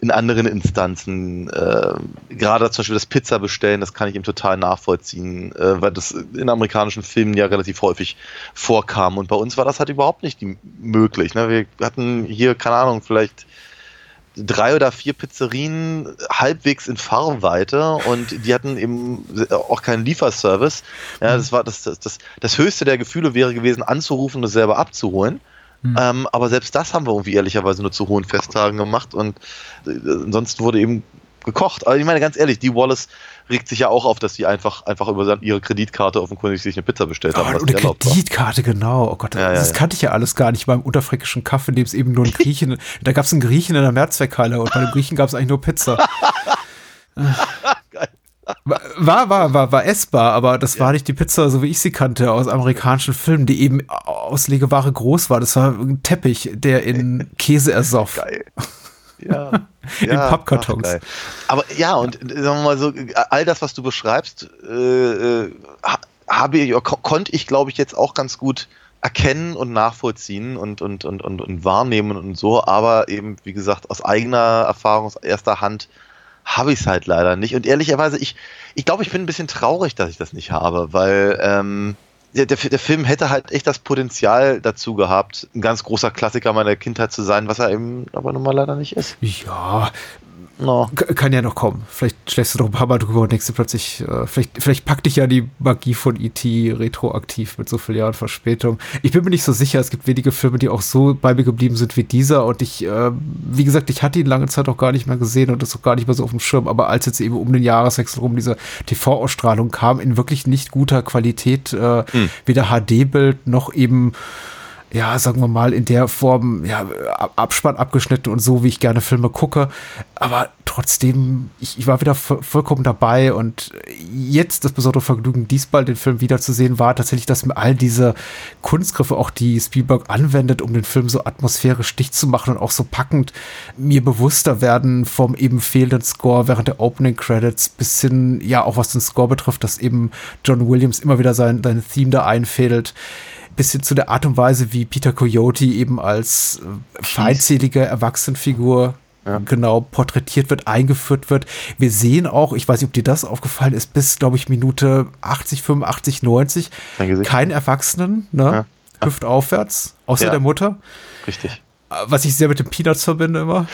in anderen Instanzen, äh, gerade zum Beispiel das Pizza bestellen, das kann ich ihm total nachvollziehen, äh, weil das in amerikanischen Filmen ja relativ häufig vorkam. Und bei uns war das halt überhaupt nicht möglich. Ne? Wir hatten hier, keine Ahnung, vielleicht drei oder vier Pizzerien halbwegs in Fahrweite und die hatten eben auch keinen Lieferservice. Ja, das war das, das, das, das höchste der Gefühle wäre gewesen, anzurufen und es selber abzuholen. Ähm, aber selbst das haben wir irgendwie ehrlicherweise nur zu hohen Festtagen gemacht und äh, ansonsten wurde eben gekocht. Aber ich meine, ganz ehrlich, die Wallace regt sich ja auch auf, dass die einfach, einfach über ihre Kreditkarte offenkundig sich eine Pizza bestellt haben, Oh, eine. Kreditkarte, genau. Oh Gott, Ja, ja, das ja. kannte ich ja alles gar nicht beim unterfränkischen Kaffee, in dem es eben nur einen Griechen, da gab es einen Griechen in der Mehrzweckhalle und bei dem Griechen gab es eigentlich nur Pizza. Geil. War, war, war, war essbar, aber das war nicht die Pizza, so wie ich sie kannte, aus amerikanischen Filmen, die eben aus Legeware groß war. Das war ein Teppich, der in Käse ersoff. Geil. Ja. In Pappkartons. ach. Aber ja, und äh, sagen wir mal so, all das, was du beschreibst, äh, äh, ha- habe ich, ko konnte ich, glaube ich, jetzt auch ganz gut erkennen und nachvollziehen und, und, und, und, und wahrnehmen und so, aber eben, wie gesagt, aus eigener Erfahrung, aus erster Hand habe ich es halt leider nicht. Und ehrlicherweise, ich, ich glaube, ich bin ein bisschen traurig, dass ich das nicht habe, weil ähm, der, der, der Film hätte halt echt das Potenzial dazu gehabt, ein ganz großer Klassiker meiner Kindheit zu sein, was er eben aber nun mal leider nicht ist. Ja, No. Kann ja noch kommen. Vielleicht schläfst du noch ein paar Mal drüber und denkst du plötzlich, äh, vielleicht, vielleicht packt dich ja die Magie von E.T. retroaktiv mit so vielen Jahren Verspätung. Ich bin mir nicht so sicher. Es gibt wenige Filme, die auch so bei mir geblieben sind wie dieser. Und ich, äh, wie gesagt, ich hatte ihn lange Zeit auch gar nicht mehr gesehen und das auch gar nicht mehr so auf dem Schirm. Aber als jetzt eben um den Jahreswechsel rum diese TV-Ausstrahlung kam, in wirklich nicht guter Qualität, äh, weder HD-Bild noch eben ja, sagen wir mal, in der Form, ja, Abspann abgeschnitten und so, wie ich gerne Filme gucke. Aber trotzdem, ich, ich war wieder vollkommen dabei und jetzt das besondere Vergnügen, diesmal den Film wiederzusehen, war tatsächlich, dass mir all diese Kunstgriffe, auch die Spielberg anwendet, um den Film so atmosphärisch dicht zu machen und auch so packend, mir bewusster werden vom eben fehlenden Score während der Opening Credits bis hin, ja, auch was den Score betrifft, dass eben John Williams immer wieder sein, sein Theme da einfädelt bis hin zu der Art und Weise, wie Peter Coyote eben als äh, feindselige Erwachsenenfigur ja. genau porträtiert wird, eingeführt wird. Wir sehen auch, ich weiß nicht, ob dir das aufgefallen ist, bis, glaube ich, Minute 80, 85, 90, kein Erwachsenen, ne? Ja. Hüft aufwärts, außer ja. der Mutter. Richtig. Äh, was ich sehr mit den Peanuts verbinde immer.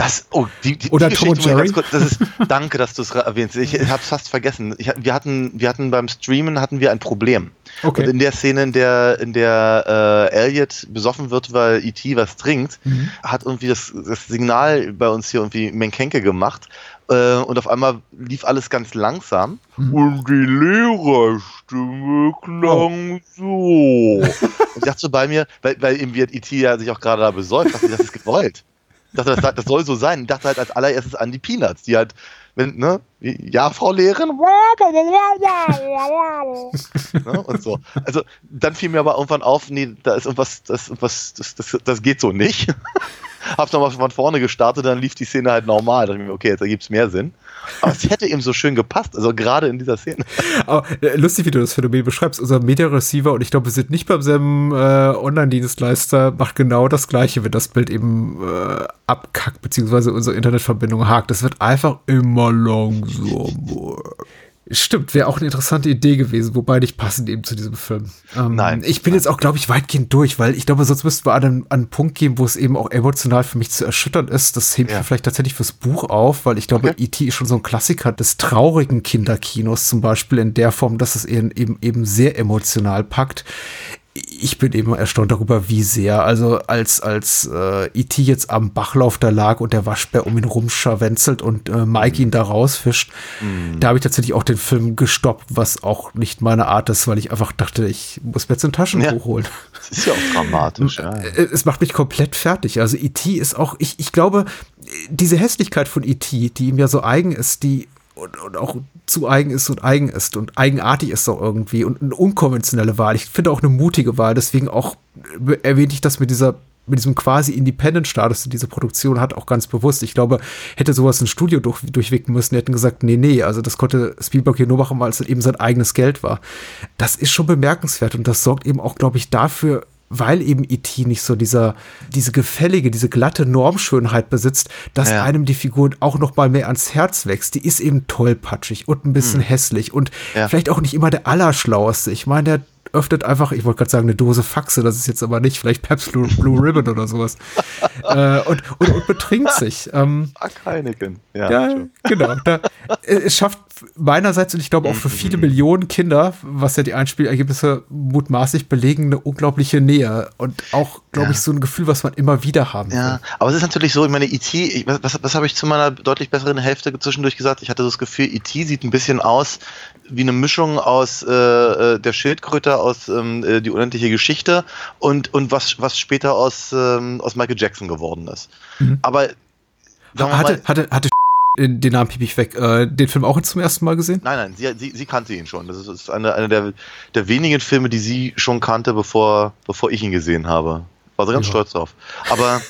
Das, oh, die, die, Oder die Tom und Jerry. Kurz, das ist, danke, dass du es erwähnst. Ich, ich habe es fast vergessen. Ich, wir, hatten, wir hatten beim Streamen hatten wir ein Problem. Okay. Und in der Szene, in der, in der äh, Elliot besoffen wird, weil E.T. was trinkt, mhm. hat irgendwie das, das Signal bei uns hier irgendwie Menkenke gemacht. Äh, und auf einmal lief alles ganz langsam. Mhm. Und die Lehrerstimme klang oh. so. ich dachte so bei mir, weil, weil eben wird E.T. ja sich auch gerade da besäuft, dachte ich, das ist gewollt. Dachte, das, das soll so sein. Ich dachte halt als allererstes an die Peanuts, die halt wenn, ne, ja, Frau Lehrerin, ne, und so. Also dann fiel mir aber irgendwann auf, nee, da ist irgendwas, das, was, das, das, das geht so nicht. Hab's nochmal von vorne gestartet, dann lief die Szene halt normal. Da dachte ich mir, okay, jetzt ergibt es mehr Sinn. Aber es hätte eben so schön gepasst, also gerade in dieser Szene. Aber äh, lustig, wie du das Phänomen beschreibst. Unser Media Receiver, und ich glaube, wir sind nicht beim selben äh, Online-Dienstleister, macht genau das Gleiche, wenn das Bild eben äh, abkackt, beziehungsweise unsere Internetverbindung hakt. Das wird einfach immer langsam. Stimmt, wäre auch eine interessante Idee gewesen, wobei nicht passend eben zu diesem Film. Ähm, Nein. Ich bin nein. jetzt auch, glaube ich, weitgehend durch, weil ich glaube, sonst müssten wir an einen, an einen Punkt gehen, wo es eben auch emotional für mich zu erschüttern ist. Das hebt ja. vielleicht tatsächlich fürs Buch auf, weil ich glaube, okay. E.T. ist schon so ein Klassiker des traurigen Kinderkinos zum Beispiel in der Form, dass es eben, eben sehr emotional packt ich bin eben erstaunt darüber, wie sehr. Also als, als äh, E.T. jetzt am Bachlauf da lag und der Waschbär um ihn rumscharwenzelt und äh, Mike ihn da rausfischt, mm. da habe ich tatsächlich auch den Film gestoppt, was auch nicht meine Art ist, weil ich einfach dachte, ich muss mir jetzt ein Taschentuch ja. holen. Das ist ja auch dramatisch. ja. Äh, es macht mich komplett fertig. Also E.T. ist auch, ich, ich glaube, diese Hässlichkeit von E.T., die ihm ja so eigen ist, die und, und auch zu eigen ist und eigen ist und eigenartig ist auch irgendwie und eine unkonventionelle Wahl. Ich finde auch eine mutige Wahl, deswegen auch erwähne ich das mit dieser mit diesem quasi Independent-Status, den diese Produktion hat, auch ganz bewusst. Ich glaube, hätte sowas ein Studio durch, durchwinken müssen, hätten gesagt, nee, nee, also das konnte Spielberg hier nur machen, weil es eben sein eigenes Geld war. Das ist schon bemerkenswert und das sorgt eben auch, glaube ich, dafür, weil eben E.T. nicht so dieser, diese gefällige, diese glatte Normschönheit besitzt, dass ja. einem die Figur auch noch mal mehr ans Herz wächst. Die ist eben tollpatschig und ein bisschen hm. hässlich und ja. vielleicht auch nicht immer der Allerschlaueste. Ich meine, der öffnet einfach, ich wollte gerade sagen, eine Dose Faxe, das ist jetzt aber nicht, vielleicht Pepsi Blue, Blue Ribbon oder sowas. äh, und, und, und, betrinkt sich. Ähm, Heineken. Ja, ja genau. Da, äh, es schafft meinerseits und ich glaube auch für viele mhm. Millionen Kinder, was ja die Einspielergebnisse mutmaßlich belegen, eine unglaubliche Nähe und auch, glaube ja. ich, so ein Gefühl, was man immer wieder haben Ja, will. aber es ist natürlich so, ich meine, E.T., was, was habe ich zu meiner deutlich besseren Hälfte zwischendurch gesagt? Ich hatte das Gefühl, E.T. sieht ein bisschen aus wie eine Mischung aus äh, äh, der Schildkröte, aus ähm, äh, die unendliche Geschichte und, und was, was später aus, ähm, aus Michael Jackson geworden ist. Mhm. Aber hatte, mal, hatte, hatte den Namen piep ich weg, äh, den Film auch zum ersten Mal gesehen? Nein, nein, sie, sie, sie kannte ihn schon. Das ist, ist eine, eine der, der wenigen Filme, die sie schon kannte, bevor, bevor ich ihn gesehen habe. War sie ganz ja. stolz drauf. Aber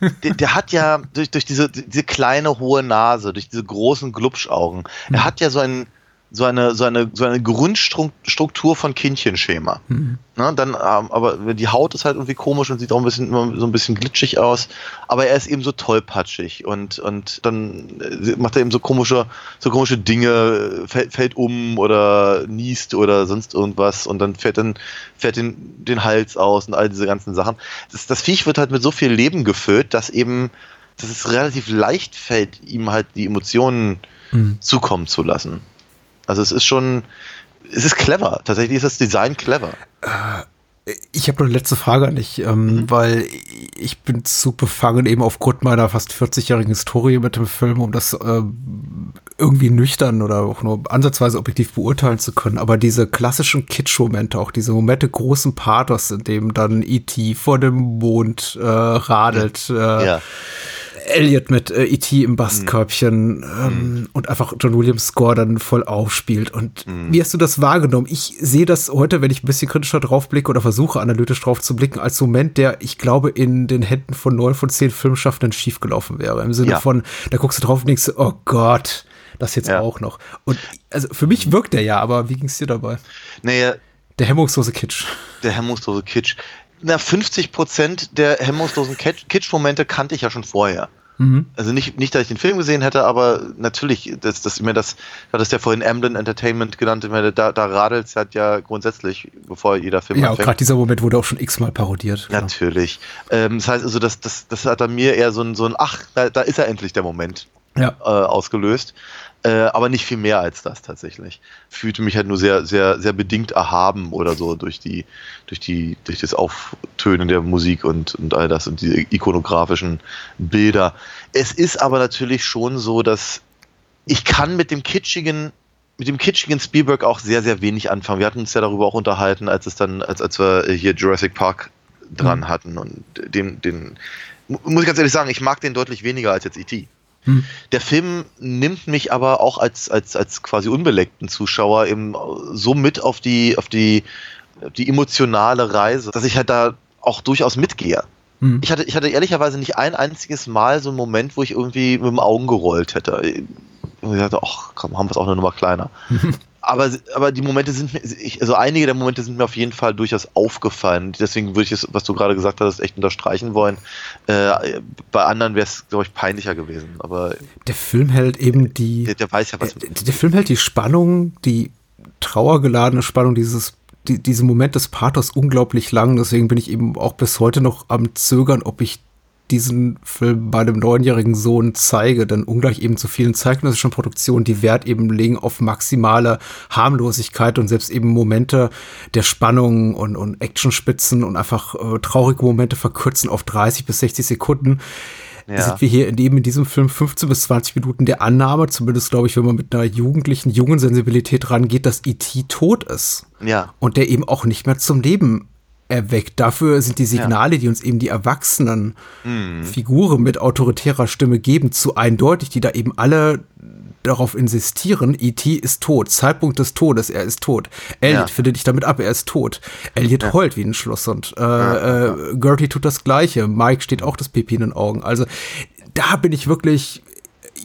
der, der, hat ja durch, durch diese, diese kleine hohe Nase, durch diese großen Glubschaugen, mhm. er hat ja so einen, so eine, so eine, so eine Grundstruktur von Kindchenschema. Mhm. Ne, dann, ähm, aber die Haut ist halt irgendwie komisch und sieht auch ein bisschen, immer so ein bisschen glitschig aus. Aber er ist eben so tollpatschig und, und dann äh, macht er eben so komische, so komische Dinge, fällt, fällt um oder niest oder sonst irgendwas und dann fährt dann, fährt den, den Hals aus und all diese ganzen Sachen. Das, das Viech wird halt mit so viel Leben gefüllt, dass eben, dass es relativ leicht fällt, ihm halt die Emotionen mhm. zukommen zu lassen. Also es ist schon, es ist clever. Tatsächlich ist das Design clever. Äh, Ich habe noch eine letzte Frage an dich, ähm, mhm. weil ich bin zu befangen eben aufgrund meiner fast 40-jährigen Historie mit dem Film, um das äh, irgendwie nüchtern oder auch nur ansatzweise objektiv beurteilen zu können. Aber diese klassischen Kitsch-Momente, auch diese Momente großen Pathos, in dem dann E.T. vor dem Mond äh, radelt, äh, ja Elliot mit äh, E.T. im Bastkörbchen ähm, mm. und einfach John Williams Score dann voll aufspielt. Und mm. wie hast du das wahrgenommen? Ich sehe das heute, wenn ich ein bisschen kritischer drauf blicke oder versuche analytisch drauf zu blicken, als Moment, der, ich glaube, in den Händen von neun von zehn Filmschaffenden schiefgelaufen wäre. Im Sinne ja. von, da guckst du drauf und denkst, oh Gott, das jetzt ja. auch noch. Und also für mich wirkt der ja, aber wie ging es dir dabei? Naja. Der hemmungslose Kitsch. Der hemmungslose Kitsch na, 50 Prozent der hemmungslosen Kitsch-Momente kannte ich ja schon vorher. Mhm. Also nicht, nicht, dass ich den Film gesehen hätte, aber natürlich, das, das, mir das, hat es ja vorhin Amblin Entertainment genannt, da, da radelt es halt ja grundsätzlich, bevor jeder Film Ja, gerade dieser Moment wurde auch schon x-mal parodiert. Klar. Natürlich. Ähm, das heißt also, das, das, das hat an mir eher so ein, so ein Ach, da, da ist er endlich der Moment ja. äh, ausgelöst. Äh, aber nicht viel mehr als das tatsächlich. Fühlte mich halt nur sehr, sehr, sehr bedingt erhaben oder so durch die, durch die, durch das Auftönen der Musik und, und all das und die ikonografischen Bilder. Es ist aber natürlich schon so, dass ich kann mit dem kitschigen mit dem kitschigen Spielberg auch sehr, sehr wenig anfangen. Wir hatten uns ja darüber auch unterhalten, als es dann, als, als wir hier Jurassic Park dran mhm. hatten und den, den, muss ich ganz ehrlich sagen, ich mag den deutlich weniger als jetzt E.T. Hm. Der Film nimmt mich aber auch als, als, als quasi unbeleckten Zuschauer eben so mit auf die, auf die, die emotionale Reise, dass ich halt da auch durchaus mitgehe. Hm. Ich, hatte, ich hatte ehrlicherweise nicht ein einziges Mal so einen Moment, wo ich irgendwie mit dem Augen gerollt hätte. Und ich dachte, ach komm, haben wir es auch eine Nummer kleiner. aber, aber die Momente sind mir, also einige der Momente sind mir auf jeden Fall durchaus aufgefallen. Deswegen würde ich es, was du gerade gesagt hast, echt unterstreichen wollen. Äh, bei anderen wäre es, glaube ich, peinlicher gewesen. Aber der Film hält eben die. Der, der weiß ja, was. Der, der Film hält die Spannung, die trauergeladene Spannung dieses die, diesen Moment des Pathos unglaublich lang. Deswegen bin ich eben auch bis heute noch am Zögern, ob ich diesen Film bei einem neunjährigen Sohn zeige, denn ungleich eben zu vielen zeitgenössischen Produktionen, die Wert eben legen auf maximale Harmlosigkeit und selbst eben Momente der Spannung und, und Actionspitzen und einfach äh, traurige Momente verkürzen auf 30 bis 60 Sekunden. Ja. Sind wir hier in, eben in diesem Film 15 bis 20 Minuten der Annahme, zumindest glaube ich, wenn man mit einer jugendlichen, jungen Sensibilität rangeht, dass E.T. tot ist. Ja. Und der eben auch nicht mehr zum Leben erweckt. Dafür sind die Signale, ja. die uns eben die erwachsenen mhm. Figuren mit autoritärer Stimme geben, zu eindeutig, die da eben alle darauf insistieren, E.T. ist tot, Zeitpunkt des Todes, er ist tot. Elliot ja. findet dich damit ab, er ist tot. Elliot ja. heult wie ein Schloss und äh, ja. äh, Gertie tut das Gleiche. Mike steht auch das Pipi in den Augen. Also da bin ich wirklich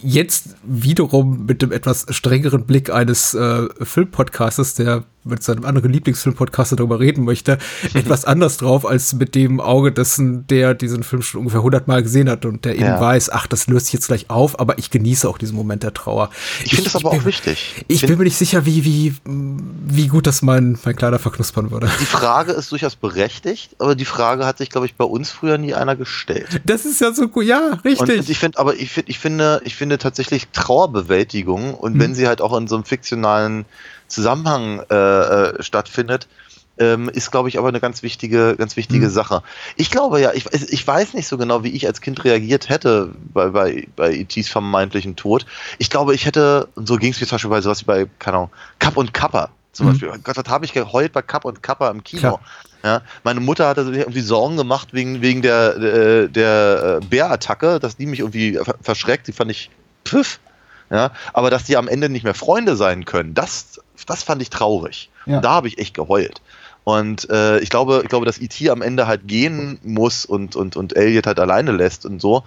jetzt wiederum mit dem etwas strengeren Blick eines äh, Filmpodcastes, der mit seinem anderen Lieblingsfilmpodcaster darüber reden möchte, etwas anders drauf als mit dem Auge dessen, der diesen Film schon ungefähr hundertmal gesehen hat und der eben ja. weiß, ach, das löst sich jetzt gleich auf, aber ich genieße auch diesen Moment der Trauer. Ich finde das aber bin, auch wichtig. Ich, bin mir nicht sicher, wie, wie, wie gut das mein, mein Kleiner verknuspern würde. Die Frage ist durchaus berechtigt, aber die Frage hat sich, glaube ich, bei uns früher nie einer gestellt. Das ist ja so gut, ja, richtig. Und ich finde, aber ich, find, ich finde, ich finde tatsächlich Trauerbewältigung und hm. wenn sie halt auch in so einem fiktionalen Zusammenhang äh, äh, stattfindet, ähm, ist, glaube ich, aber eine ganz wichtige, ganz wichtige mhm. Sache. Ich glaube ja, ich, ich weiß nicht so genau, wie ich als Kind reagiert hätte bei, bei, bei E.T.s vermeintlichen Tod. Ich glaube, ich hätte, und so ging es mir zum Beispiel bei sowas wie bei, keine Ahnung, Cup und Kappa zum mhm. Beispiel. Gott, was habe ich geheult bei Cup und Kappa im Kino. Ja, meine Mutter hatte sich irgendwie Sorgen gemacht wegen, wegen der, der, der äh, Bärattacke, dass die mich irgendwie verschreckt. Die fand ich pfiff. Ja, aber dass die am Ende nicht mehr Freunde sein können, das das fand ich traurig. Ja. Und da habe ich echt geheult. Und äh, ich glaube, ich glaube, dass E.T. am Ende halt gehen muss und, und, und Elliot halt alleine lässt und so.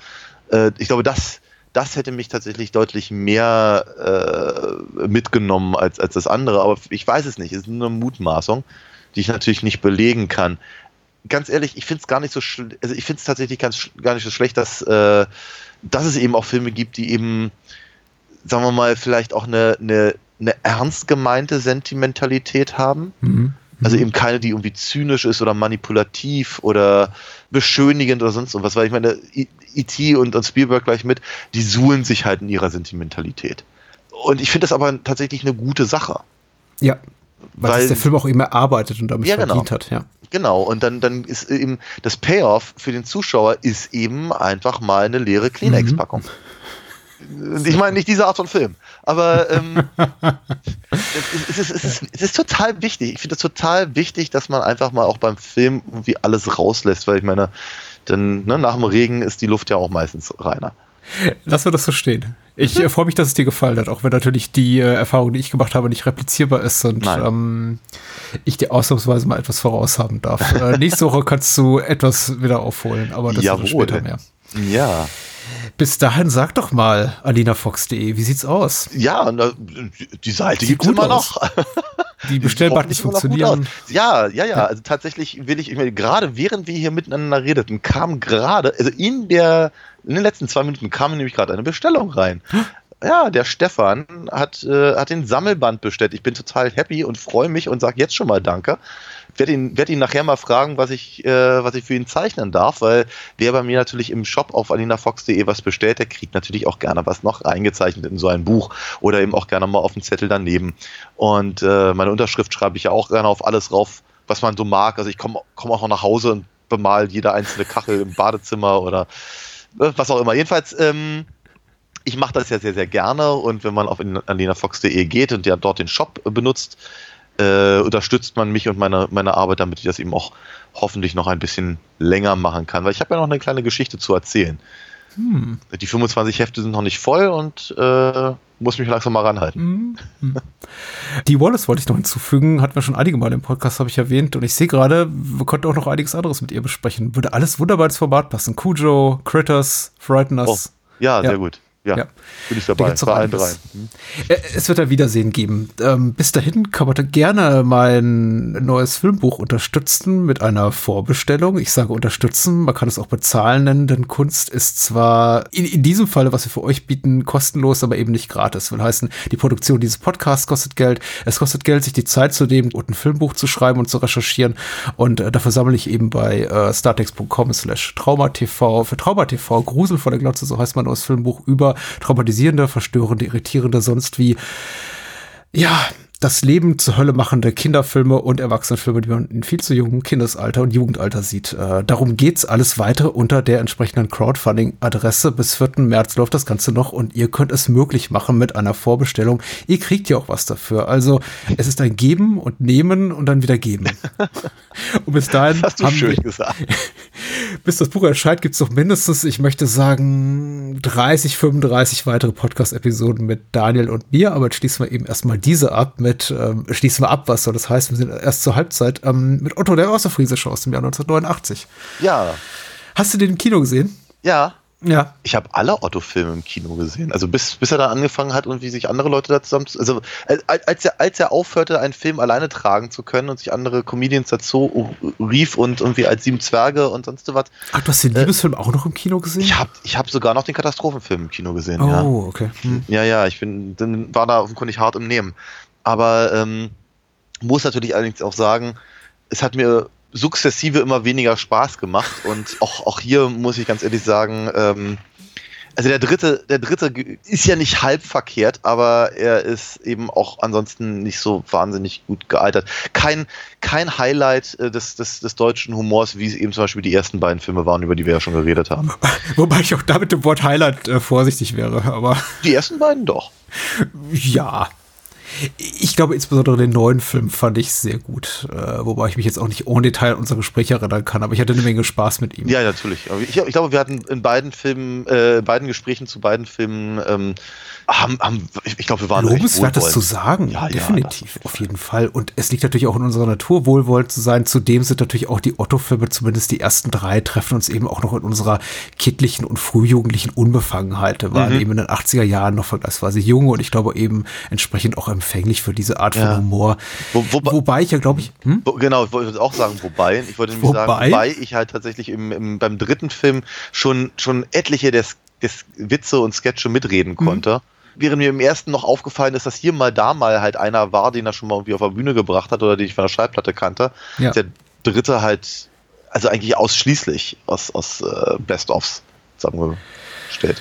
Äh, ich glaube, das, das hätte mich tatsächlich deutlich mehr äh, mitgenommen als, als das andere. Aber ich weiß es nicht. Es ist nur eine Mutmaßung, die ich natürlich nicht belegen kann. Ganz ehrlich, ich finde es gar nicht so also ich finde es tatsächlich ganz, gar nicht so schlecht, dass, äh, dass es eben auch Filme gibt, die eben, sagen wir mal, vielleicht auch eine, eine eine ernst gemeinte Sentimentalität haben. Mhm. Also eben keine, die irgendwie zynisch ist oder manipulativ oder beschönigend oder sonst was. Weil ich meine, E.T. und, und Spielberg gleich mit, die suhlen sich halt in ihrer Sentimentalität. Und ich finde das aber tatsächlich eine gute Sache. Ja, weil, weil der Film auch immer erarbeitet und damit ja, genau. verdient hat, ja. Genau, und dann, dann ist eben das Payoff für den Zuschauer ist eben einfach mal eine leere Kleenex-Packung. Ich meine nicht diese Art von Film, aber ähm, es, ist, es, ist, es ist total wichtig. Ich finde es total wichtig, dass man einfach mal auch beim Film irgendwie alles rauslässt, weil ich meine, dann ne, nach dem Regen ist die Luft ja auch meistens reiner. Lass wir das so stehen. Ich äh, freue mich, dass es dir gefallen hat, auch wenn natürlich die äh, Erfahrung, die ich gemacht habe, nicht replizierbar ist und ähm, ich dir ausnahmsweise mal etwas voraus haben darf. äh, nächste Woche kannst du etwas wieder aufholen, aber das Jawohl. ist später mehr. Ja. Bis dahin sag doch mal alinafox.de, wie sieht's aus? Ja, na, die Seite Sieht gibt es gut immer aus. noch. Die noch gut funktionieren. Ja, ja, ja. Also tatsächlich will ich, ich meine, gerade während wir hier miteinander redeten, kam gerade, also in der, in den letzten zwei Minuten kam nämlich gerade eine Bestellung rein. Ja, der Stefan hat, äh, hat den Sammelband bestellt. Ich bin total happy und freue mich und sage jetzt schon mal Danke. Werde ihn, werd ihn nachher mal fragen, was ich, äh, was ich für ihn zeichnen darf, weil wer bei mir natürlich im Shop auf alinafox.de was bestellt, der kriegt natürlich auch gerne was noch eingezeichnet in so ein Buch oder eben auch gerne mal auf den Zettel daneben. Und äh, meine Unterschrift schreibe ich ja auch gerne auf alles rauf, was man so mag. Also ich komme komm auch noch nach Hause und bemal jede einzelne Kachel im Badezimmer oder äh, was auch immer. Jedenfalls, ähm, ich mache das ja sehr, sehr gerne und wenn man auf alinafox.de geht und ja dort den Shop benutzt, äh, unterstützt man mich und meine, meine Arbeit, damit ich das eben auch hoffentlich noch ein bisschen länger machen kann, weil ich habe ja noch eine kleine Geschichte zu erzählen. Die 25 Hefte sind noch nicht voll und äh, muss mich langsam mal ranhalten. Die Wallace wollte ich noch hinzufügen, hatten wir schon einige Mal im Podcast, habe ich erwähnt. Und ich sehe gerade, wir konnten auch noch einiges anderes mit ihr besprechen. Würde alles wunderbar ins Format passen. Cujo, Critters, Frighteners. Oh, ja, Ja. sehr gut. Ja, Ja. bin ich Da dabei. gibt's allen drei. einiges. Äh, Es wird ein Wiedersehen geben. Ähm, bis dahin kann man da gerne mein neues Filmbuch unterstützen mit einer Vorbestellung. Ich sage unterstützen, man kann es auch bezahlen nennen, denn Kunst ist zwar in, in diesem Falle, was wir für euch bieten, kostenlos, aber eben nicht gratis. Will heißen, die Produktion dieses Podcasts kostet Geld. Es kostet Geld, sich die Zeit zu nehmen und ein Filmbuch zu schreiben und zu recherchieren. Und äh, dafür sammle ich eben bei äh, startex.com slash traumatv für traumatv Grusel vor der Glotze, so heißt mein neues Filmbuch, über traumatisierende, verstörende, irritierende, sonst wie, ja, das Leben zur Hölle machende Kinderfilme und Erwachsenenfilme, die man in viel zu jungem Kindesalter und Jugendalter sieht. Äh, darum geht's alles weitere unter der entsprechenden Crowdfunding-Adresse. Bis 4. März läuft das Ganze noch und ihr könnt es möglich machen mit einer Vorbestellung. Ihr kriegt ja auch was dafür. Also es ist ein Geben und Nehmen und dann wieder Geben. und bis dahin Das hast du schön wir, gesagt. bis das Buch erscheint, gibt es noch mindestens, ich möchte sagen, 30, 35 weitere Podcast-Episoden mit Daniel und mir. Aber jetzt schließen wir eben erstmal diese ab mit, ähm, schließen wir ab, was soll das heißen? Wir sind erst zur Halbzeit ähm, mit Otto der Außerfriesische aus dem Jahr 1989. Ja, Hast du den im Kino gesehen? ja. Ja. Ich habe alle Otto-Filme im Kino gesehen. Also bis, bis er dann angefangen hat und wie sich andere Leute da zusammen. Also äh, als er, als er aufhörte, einen Film alleine tragen zu können und sich andere Comedians dazu rief und irgendwie als sieben Zwerge und sonst was. Ach, du hast den Liebesfilm auch noch im Kino gesehen? Ich habe ich hab sogar noch den Katastrophenfilm im Kino gesehen. ja. Oh, okay. Hm. Ja, ja, ich bin, dann war da offenkundig hart im Nehmen. Aber ähm, muss natürlich allerdings auch sagen, es hat mir sukzessive immer weniger Spaß gemacht und auch, auch hier muss ich ganz ehrlich sagen, ähm, also der dritte, der dritte ist ja nicht halb verkehrt, aber er ist eben auch ansonsten nicht so wahnsinnig gut gealtert. Kein, kein Highlight äh, des, des, des deutschen Humors, wie es eben zum Beispiel die ersten beiden Filme waren, über die wir ja schon geredet haben. Wobei ich auch da mit dem Wort Highlight äh, vorsichtig wäre, aber Die ersten beiden doch. Ja. Ich glaube, insbesondere den neuen Film fand ich sehr gut. Äh, wobei ich mich jetzt auch nicht ohne Detail an unsere Gespräche erinnern kann, aber ich hatte eine Menge Spaß mit ihm. Ja, natürlich. Ich, ich glaube, wir hatten in beiden Filmen, äh, beiden Gesprächen zu beiden Filmen, ähm, haben, haben, ich, glaube, wir waren Lobenswertes recht zu sagen, Ja, ja, definitiv, das auf jeden Fall. Und es liegt natürlich auch in unserer Natur, wohlwollend zu sein. Zudem sind natürlich auch die Otto-Filme, zumindest die ersten drei, treffen uns eben auch noch in unserer kindlichen und frühjugendlichen Unbefangenheit. Wir waren Mhm. eben in den 80er Jahren noch vergleichsweise jung und ich glaube eben entsprechend auch empfänglich für diese Art Ja. von Humor. Wo- wobei- Wobei ich ja, glaube ich, hm? Wo- Genau, ich wollte auch sagen, wobei, ich wollte nämlich sagen, Wobei? ich halt tatsächlich im, im, beim dritten Film schon, schon etliche des, des Witze und Sketche mitreden Mhm. konnte. Während mir im ersten noch aufgefallen ist, dass hier mal da mal halt einer war, den er schon mal irgendwie auf der Bühne gebracht hat oder den ich von der Schallplatte kannte. Ja. Der dritte halt, also eigentlich ausschließlich aus, aus äh, Best-ofs, steht.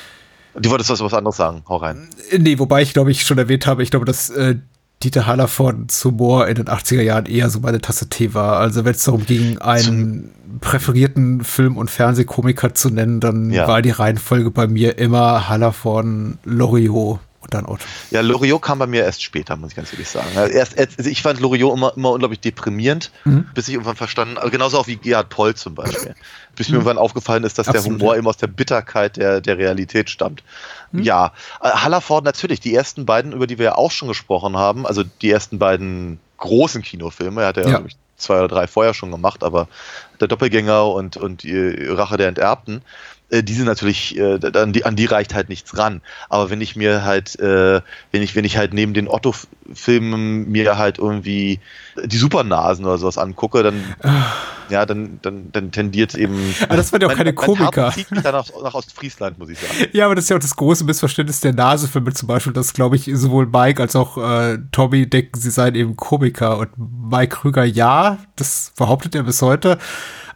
Du wolltest was, was anderes sagen, hau rein. Nee, wobei ich glaube, ich schon erwähnt habe, ich glaube, dass äh, Dieter Hallervordens Humor in den 80er Jahren eher so meine Tasse Tee war. Also wenn es darum ging, einen präferierten Film- und Fernsehkomiker zu nennen, dann Ja. war die Reihenfolge bei mir immer Hallervorden, Loriot dann Otto. Ja, Loriot kam bei mir erst später, muss ich ganz ehrlich sagen. Also Erst, also ich fand Loriot immer, immer unglaublich deprimierend, Mhm. bis ich irgendwann verstanden, also genauso auch wie Gerhard Poll zum Beispiel. Bis mir irgendwann aufgefallen ist, dass Mhm. Absolut, der Humor ja. eben aus der Bitterkeit der, der Realität stammt. Mhm. Ja, äh, Hallerford natürlich, die ersten beiden, über die wir ja auch schon gesprochen haben, also die ersten beiden großen Kinofilme, er hat ja, Ja. ich, zwei oder drei vorher schon gemacht, aber der Doppelgänger und, und die Rache der Enterbten, äh, die sind natürlich, äh, an, die, an die reicht halt nichts ran. Aber wenn ich mir halt, äh, wenn ich, wenn ich halt neben den Otto-Filmen mir halt irgendwie die Supernasen oder sowas angucke, dann, ja, dann, dann, dann tendiert eben. Aber das waren ja auch mein- keine mein Komiker. Herz zieht mich dann nach, nach Ostfriesland, muss ich sagen. Ja, aber das ist ja auch das große Missverständnis der Nasefilme zum Beispiel, dass, glaube ich, sowohl Mike als auch äh, Tommy denken, sie seien eben Komiker. Und Mike Krüger, ja, das behauptet er bis heute.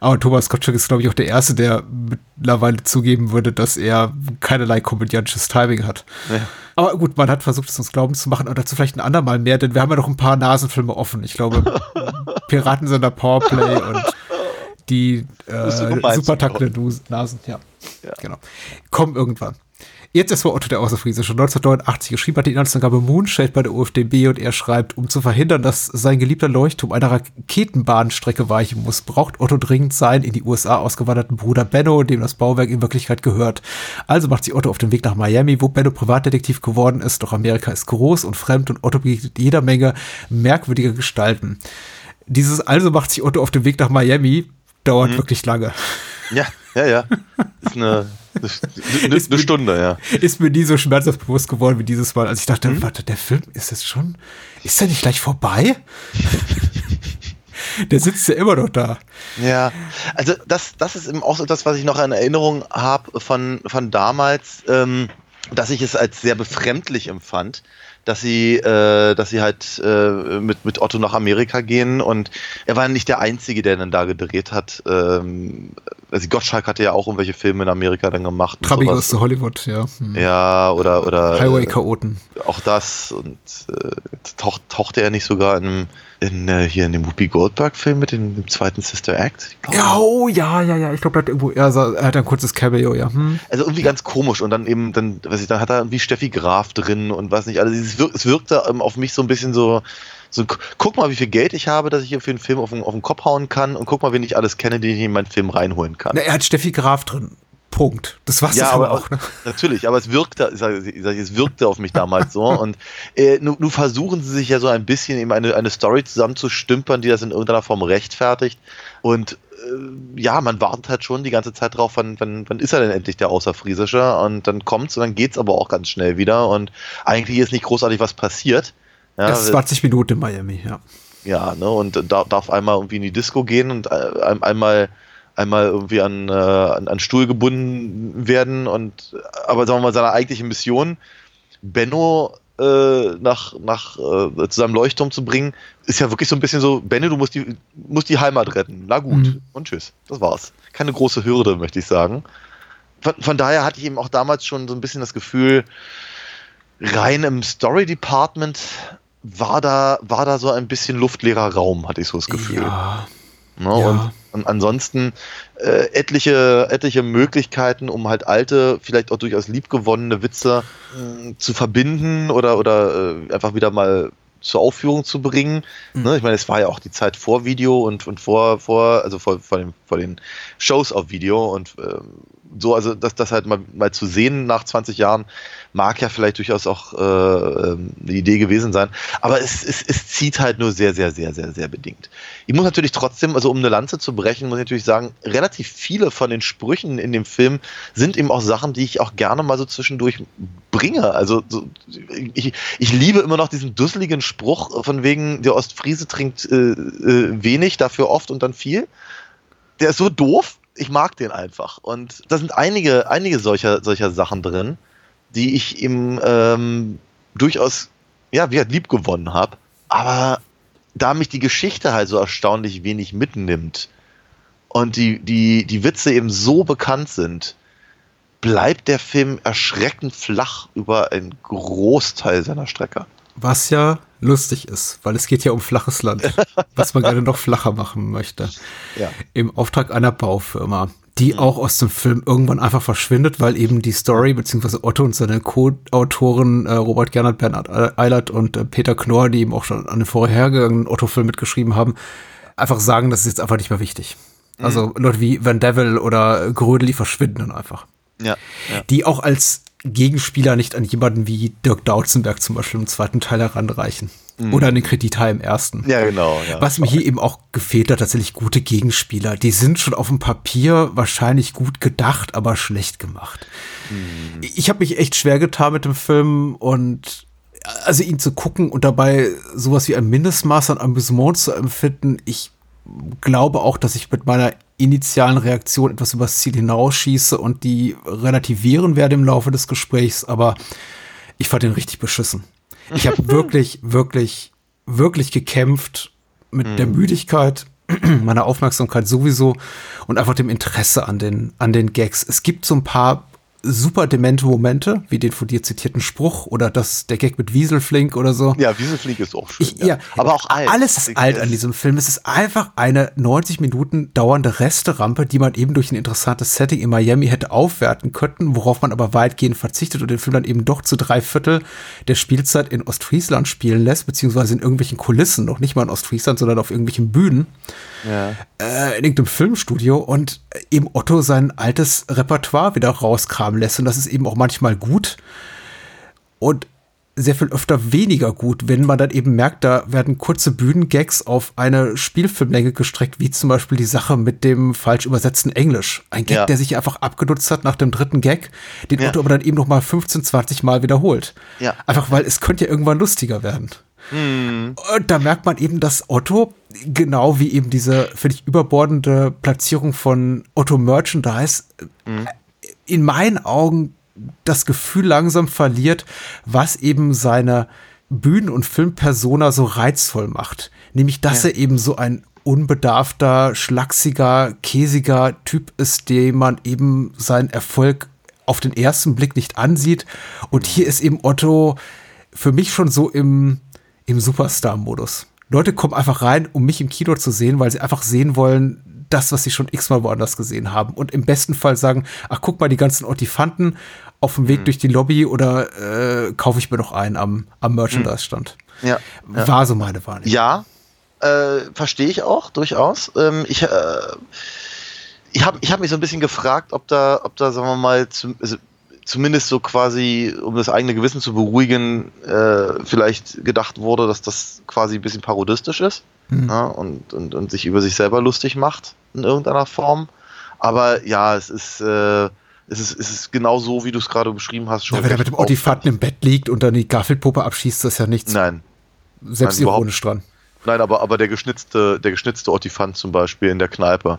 Aber Thomas Gottschalk ist, glaube ich, auch der Erste, der mittlerweile zugeben würde, dass er keinerlei komödiantisches Timing hat. Aber gut, man hat versucht, es uns glauben zu machen, aber dazu vielleicht ein andermal mehr, denn wir haben ja noch ein paar Nasenfilme offen. Ich glaube, Piratensender Powerplay und die äh, Supertakte Nasen, ja. Genau. Kommen irgendwann. Jetzt ist mal Otto der Außerfriese schon 1989 geschrieben, hat die Inhaltsangabe Moonshade bei der UFDB und er schreibt, um zu verhindern, dass sein geliebter Leuchtturm einer Raketenbahnstrecke weichen muss, braucht Otto dringend seinen in die USA ausgewanderten Bruder Benno, dem das Bauwerk in Wirklichkeit gehört. Also macht sich Otto auf den Weg nach Miami, wo Benno Privatdetektiv geworden ist, doch Amerika ist groß und fremd und Otto begegnet jeder Menge merkwürdiger Gestalten. Dieses also macht sich Otto auf den Weg nach Miami dauert wirklich lange. Ja, ja, ja. Ist eine, eine, eine, Ist eine mit- Stunde, ja. ist mir nie so schmerzhaft bewusst geworden wie dieses Mal, als ich dachte, warte, der Film ist jetzt schon, ist der nicht gleich vorbei? der sitzt ja immer noch da. Ja, also das, das ist eben auch so das, was ich noch in Erinnerung habe von, von damals, ähm, dass ich es als sehr befremdlich empfand, dass sie, äh, dass sie halt äh, mit, mit Otto nach Amerika gehen und er war nicht der Einzige, der dann da gedreht hat. Ähm, also Gottschalk hatte ja auch irgendwelche Filme in Amerika dann gemacht. und Trabi sowas. goes to Hollywood, ja. Hm. Ja, oder, oder Highway-Chaoten. auch das und äh, taucht, tauchte er nicht sogar in, in äh, hier in dem Whoopi Goldberg-Film mit dem, dem zweiten Sister Act? Ja, oh, ja, ja, ja. Ich glaube, er hat irgendwo, er, sah- er hat ein kurzes Cameo, ja. Hm. Also irgendwie ganz komisch und dann eben, dann, weiß ich, dann hat er irgendwie Steffi Graf drin und was nicht. Also es, wirk, es wirkte ähm, auf mich so ein bisschen so, so, gu- guck mal, wie viel Geld ich habe, dass ich hier für einen Film auf den, auf den Kopf hauen kann und guck mal, wen ich alles kenne, den ich in meinen Film reinholen kann. Na, er hat Steffi Graf drin. Punkt. Das war's Ja, aber auch, ne? Natürlich, aber es wirkte, ich sag, ich sag, es wirkte auf mich damals so. Und äh, nun, nun versuchen sie sich ja so ein bisschen eben eine, eine Story zusammenzustümpern, die das in irgendeiner Form rechtfertigt. Und äh, ja, man wartet halt schon die ganze Zeit drauf, wann, wann, wann ist er denn endlich der Außerfriesische? Und dann kommt's und dann geht's aber auch ganz schnell wieder. Und eigentlich ist nicht großartig was passiert. Ja, Erst 20 Minuten in Miami, ja. ja, ne, und da, darf einmal irgendwie in die Disco gehen und äh, ein- einmal einmal irgendwie an, äh, an, an Stuhl gebunden werden und aber sagen wir mal seine eigentliche Mission Benno äh, nach, nach äh, zu seinem Leuchtturm zu bringen, ist ja wirklich so ein bisschen so, Benno, du musst die, musst die Heimat retten. Na gut, Mhm. und tschüss. Das war's. Keine große Hürde, möchte ich sagen. Von, von daher hatte ich eben auch damals schon so ein bisschen das Gefühl, rein im Story Department war da, war da so ein bisschen luftleerer Raum, hatte ich so das Gefühl. Ja. Ne? Ja. Und, und ansonsten äh, etliche, etliche Möglichkeiten, um halt alte, vielleicht auch durchaus liebgewonnene Witze mh, zu verbinden oder, oder äh, einfach wieder mal zur Aufführung zu bringen. Mhm. Ne? Ich meine, es war ja auch die Zeit vor Video und, und vor, vor, also vor, vor, den, vor den Shows auf Video und ähm, so, also das, das halt mal, mal zu sehen nach 20 Jahren, mag ja vielleicht durchaus auch äh, ähm, eine Idee gewesen sein. Aber es, es, es zieht halt nur sehr, sehr, sehr, sehr, sehr bedingt. Ich muss natürlich trotzdem, also um eine Lanze zu brechen, muss ich natürlich sagen, relativ viele von den Sprüchen in dem Film sind eben auch Sachen, die ich auch gerne mal so zwischendurch bringe. Also so, ich, ich liebe immer noch diesen dusseligen Spruch von wegen, der Ostfriese trinkt äh, äh, wenig, dafür oft und dann viel. Der ist so doof, ich mag den einfach. Und da sind einige, einige solcher, solcher Sachen drin, die ich ihm ähm, durchaus, ja, wie halt lieb gewonnen habe. Aber da mich die Geschichte halt so erstaunlich wenig mitnimmt und die, die, die Witze eben so bekannt sind, bleibt der Film erschreckend flach über einen Großteil seiner Strecke. Was ja lustig ist, weil es geht ja um flaches Land, was man gerne noch flacher machen möchte. Ja. Im Auftrag einer Baufirma, die auch aus dem Film irgendwann einfach verschwindet, weil eben die Story, beziehungsweise Otto und seine Co-Autoren äh, Robert Gernert, Bernhard Eilert und äh, Peter Knorr, die eben auch schon an den vorhergehenden Otto-Film mitgeschrieben haben, einfach sagen, das ist jetzt einfach nicht mehr wichtig. Also Leute wie Van Devil oder Grödel, die verschwinden dann einfach. Ja. ja. Die auch als Gegenspieler nicht an jemanden wie Dirk Dautzenberg zum Beispiel im zweiten Teil heranreichen. Oder an den Kredithai im ersten. Ja, genau. Ja. Was mir hier eben auch gefehlt hat, tatsächlich gute Gegenspieler. Die sind schon auf dem Papier wahrscheinlich gut gedacht, aber schlecht gemacht. Ich habe mich echt schwer getan mit dem Film und also ihn zu gucken und dabei sowas wie ein Mindestmaß an Amüsement zu empfinden. Ich glaube auch, dass ich mit meiner initialen Reaktion etwas übers Ziel hinausschieße und die relativieren werde im Laufe des Gesprächs, aber ich fand den richtig beschissen. Ich habe wirklich, wirklich, wirklich gekämpft mit der Müdigkeit, meiner Aufmerksamkeit sowieso und einfach dem Interesse an den, an den Gags. Es gibt so ein paar super demente Momente, wie den von dir zitierten Spruch oder das, der Gag mit Wieselflink oder so. Ja, Wieselflieg ist auch schön. Ich, ja. Aber auch alt. Alles ist alt an diesem Film. Es ist einfach eine 90 Minuten dauernde Resterampe, die man eben durch ein interessantes Setting in Miami hätte aufwerten können, worauf man aber weitgehend verzichtet und den Film dann eben doch zu drei Viertel der Spielzeit in Ostfriesland spielen lässt, beziehungsweise in irgendwelchen Kulissen, noch nicht mal in Ostfriesland, sondern auf irgendwelchen Bühnen Ja. äh, in irgendeinem Filmstudio und eben Otto sein altes Repertoire wieder rauskramen lässt. Und das ist eben auch manchmal gut und sehr viel öfter weniger gut, wenn man dann eben merkt, da werden kurze Bühnengags auf eine Spielfilmlänge gestreckt, wie zum Beispiel die Sache mit dem falsch übersetzten Englisch. Ein Gag, Ja. der sich einfach abgenutzt hat nach dem dritten Gag, den Ja. Otto aber dann eben noch mal 15, 20 Mal wiederholt. Ja. Einfach weil es könnte ja irgendwann lustiger werden. Hm. Und da merkt man eben, dass Otto, genau wie eben diese völlig überbordende Platzierung von Otto Merchandise, Hm. äh, in meinen Augen das Gefühl langsam verliert, was eben seine Bühnen- und Filmpersona so reizvoll macht. Nämlich, dass Ja. er eben so ein unbedarfter, schlachsiger, käsiger Typ ist, dem man eben seinen Erfolg auf den ersten Blick nicht ansieht. Und hier ist eben Otto für mich schon so im, im Superstar-Modus. Leute kommen einfach rein, um mich im Kino zu sehen, weil sie einfach sehen wollen, das, was sie schon x-mal woanders gesehen haben. Und im besten Fall sagen, ach, guck mal, die ganzen Ottifanten auf dem Weg durch die Lobby oder äh, kaufe ich mir noch einen am, am Merchandise-Stand. Ja. ja. War so meine Wahrnehmung. Ja, äh, verstehe ich auch durchaus. Ähm, ich äh, ich habe ich hab mich so ein bisschen gefragt, ob da, ob da, sagen wir mal, zum, also zumindest so quasi, um das eigene Gewissen zu beruhigen, äh, vielleicht gedacht wurde, dass das quasi ein bisschen parodistisch ist ja, und, und, und sich über sich selber lustig macht in irgendeiner Form. Aber ja, es ist, äh, es ist, es ist genau so, wie du es gerade beschrieben hast. Schon Ja, wenn er mit dem Ottifanten im Bett liegt und dann die Gaffelpuppe abschießt, das ist ja nichts Nein, selbstironisch dran. Nein, aber, aber der geschnitzte, der geschnitzte Ottifant zum Beispiel in der Kneipe,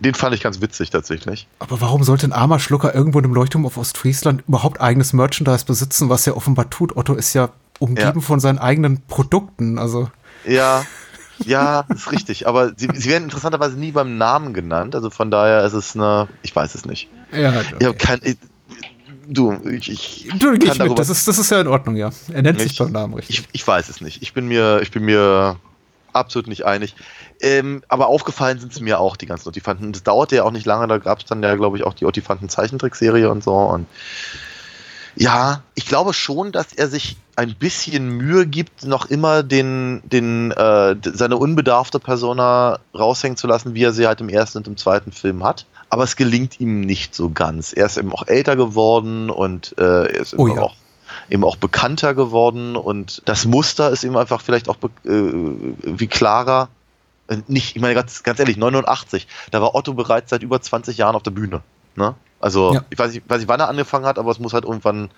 den fand ich ganz witzig tatsächlich. Aber warum sollte ein armer Schlucker irgendwo in einem Leuchtturm auf Ostfriesland überhaupt eigenes Merchandise besitzen, was er offenbar tut? Otto ist ja umgeben Ja. von seinen eigenen Produkten. Also, Ja, ja, ist richtig. Aber sie, sie werden interessanterweise nie beim Namen genannt. Also von daher ist es eine, ich weiß es nicht. ja, Ich habe kein, ich, du, ich, ich, Du, geh ich kann darüber- mit. Das ist, das ist ja in Ordnung, ja. Er nennt sich Ich- beim Namen richtig. ich, ich weiß es nicht. Ich bin mir, ich bin mir absolut nicht einig. Ähm, aber aufgefallen sind sie mir auch, die ganzen Ottifanten. Das dauerte ja auch nicht lange, da gab es dann ja, glaube ich, auch die Ottifanten-Zeichentrickserie und so. Und ja, ich glaube schon, dass er sich ein bisschen Mühe gibt, noch immer den, den, äh, seine unbedarfte Persona raushängen zu lassen, wie er sie halt im ersten und im zweiten Film hat. Aber es gelingt ihm nicht so ganz. Er ist eben auch älter geworden und äh, er ist Oh eben ja. auch eben auch bekannter geworden und das Muster ist ihm einfach vielleicht auch äh, wie klarer. Äh, Nicht, ich meine ganz, ganz ehrlich, 89, da war Otto bereits seit über 20 Jahren auf der Bühne. Ne? Also Ja. ich weiß nicht, weiß nicht, wann er angefangen hat, aber es muss halt irgendwann,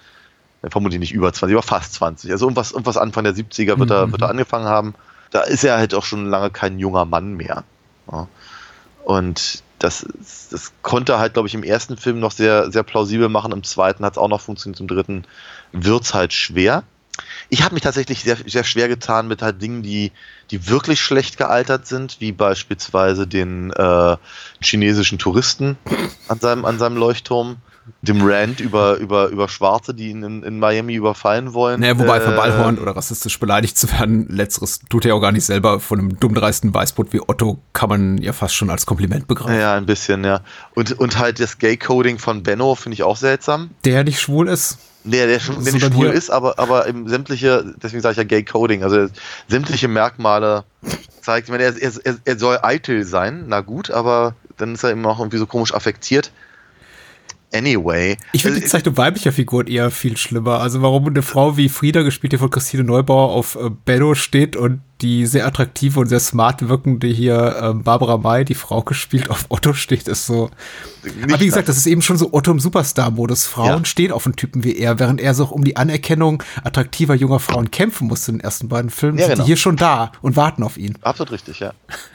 äh, vermutlich nicht über 20, aber fast 20. Also irgendwas, irgendwas Anfang der 70er wird, er, Mhm. wird er angefangen haben. Da ist er halt auch schon lange kein junger Mann mehr. Ja. Und das, das konnte er halt, glaube ich, im ersten Film noch sehr, sehr plausibel machen. Im zweiten hat es auch noch funktioniert, im dritten wird es halt schwer. Ich habe mich tatsächlich sehr, sehr schwer getan mit halt Dingen, die, die wirklich schlecht gealtert sind, wie beispielsweise den äh, chinesischen Touristen an seinem, an seinem Leuchtturm. dem Rant über, über, über Schwarze, die ihn in, in Miami überfallen wollen. Naja, wobei Äh, verballhornt oder rassistisch beleidigt zu werden, letzteres tut er auch gar nicht selber. Von einem dummdreisten Weißbrot wie Otto kann man ja fast schon als Kompliment begreifen. Ja, ein bisschen, ja. Und, und halt das Gay-Coding von Benno finde ich auch seltsam. Der nicht schwul ist. Nee, der schon, der nicht schwul hier- ist, aber, aber eben sämtliche, deswegen sage ich ja Gay-Coding, also sämtliche Merkmale zeigt. Ich meine, er, er, er- soll eitel sein, na gut, aber dann ist er eben auch irgendwie so komisch affektiert. Anyway. Ich finde die Also, Zeichnung weiblicher Figuren eher viel schlimmer. Also warum eine Frau wie Frieda, gespielt hier von Christine Neubauer, auf äh, Benno steht und die sehr attraktive und sehr smart wirkende hier ähm, Barbara May, die Frau gespielt, auf Otto steht, ist so. nicht Aber wie gesagt, das ist eben schon so Otto im Superstar-Modus. Frauen Ja. stehen auf einen Typen wie er, während er so um die Anerkennung attraktiver junger Frauen kämpfen musste in den ersten beiden Filmen. Ja, sind genau. die hier schon da und warten auf ihn. Absolut richtig, ja.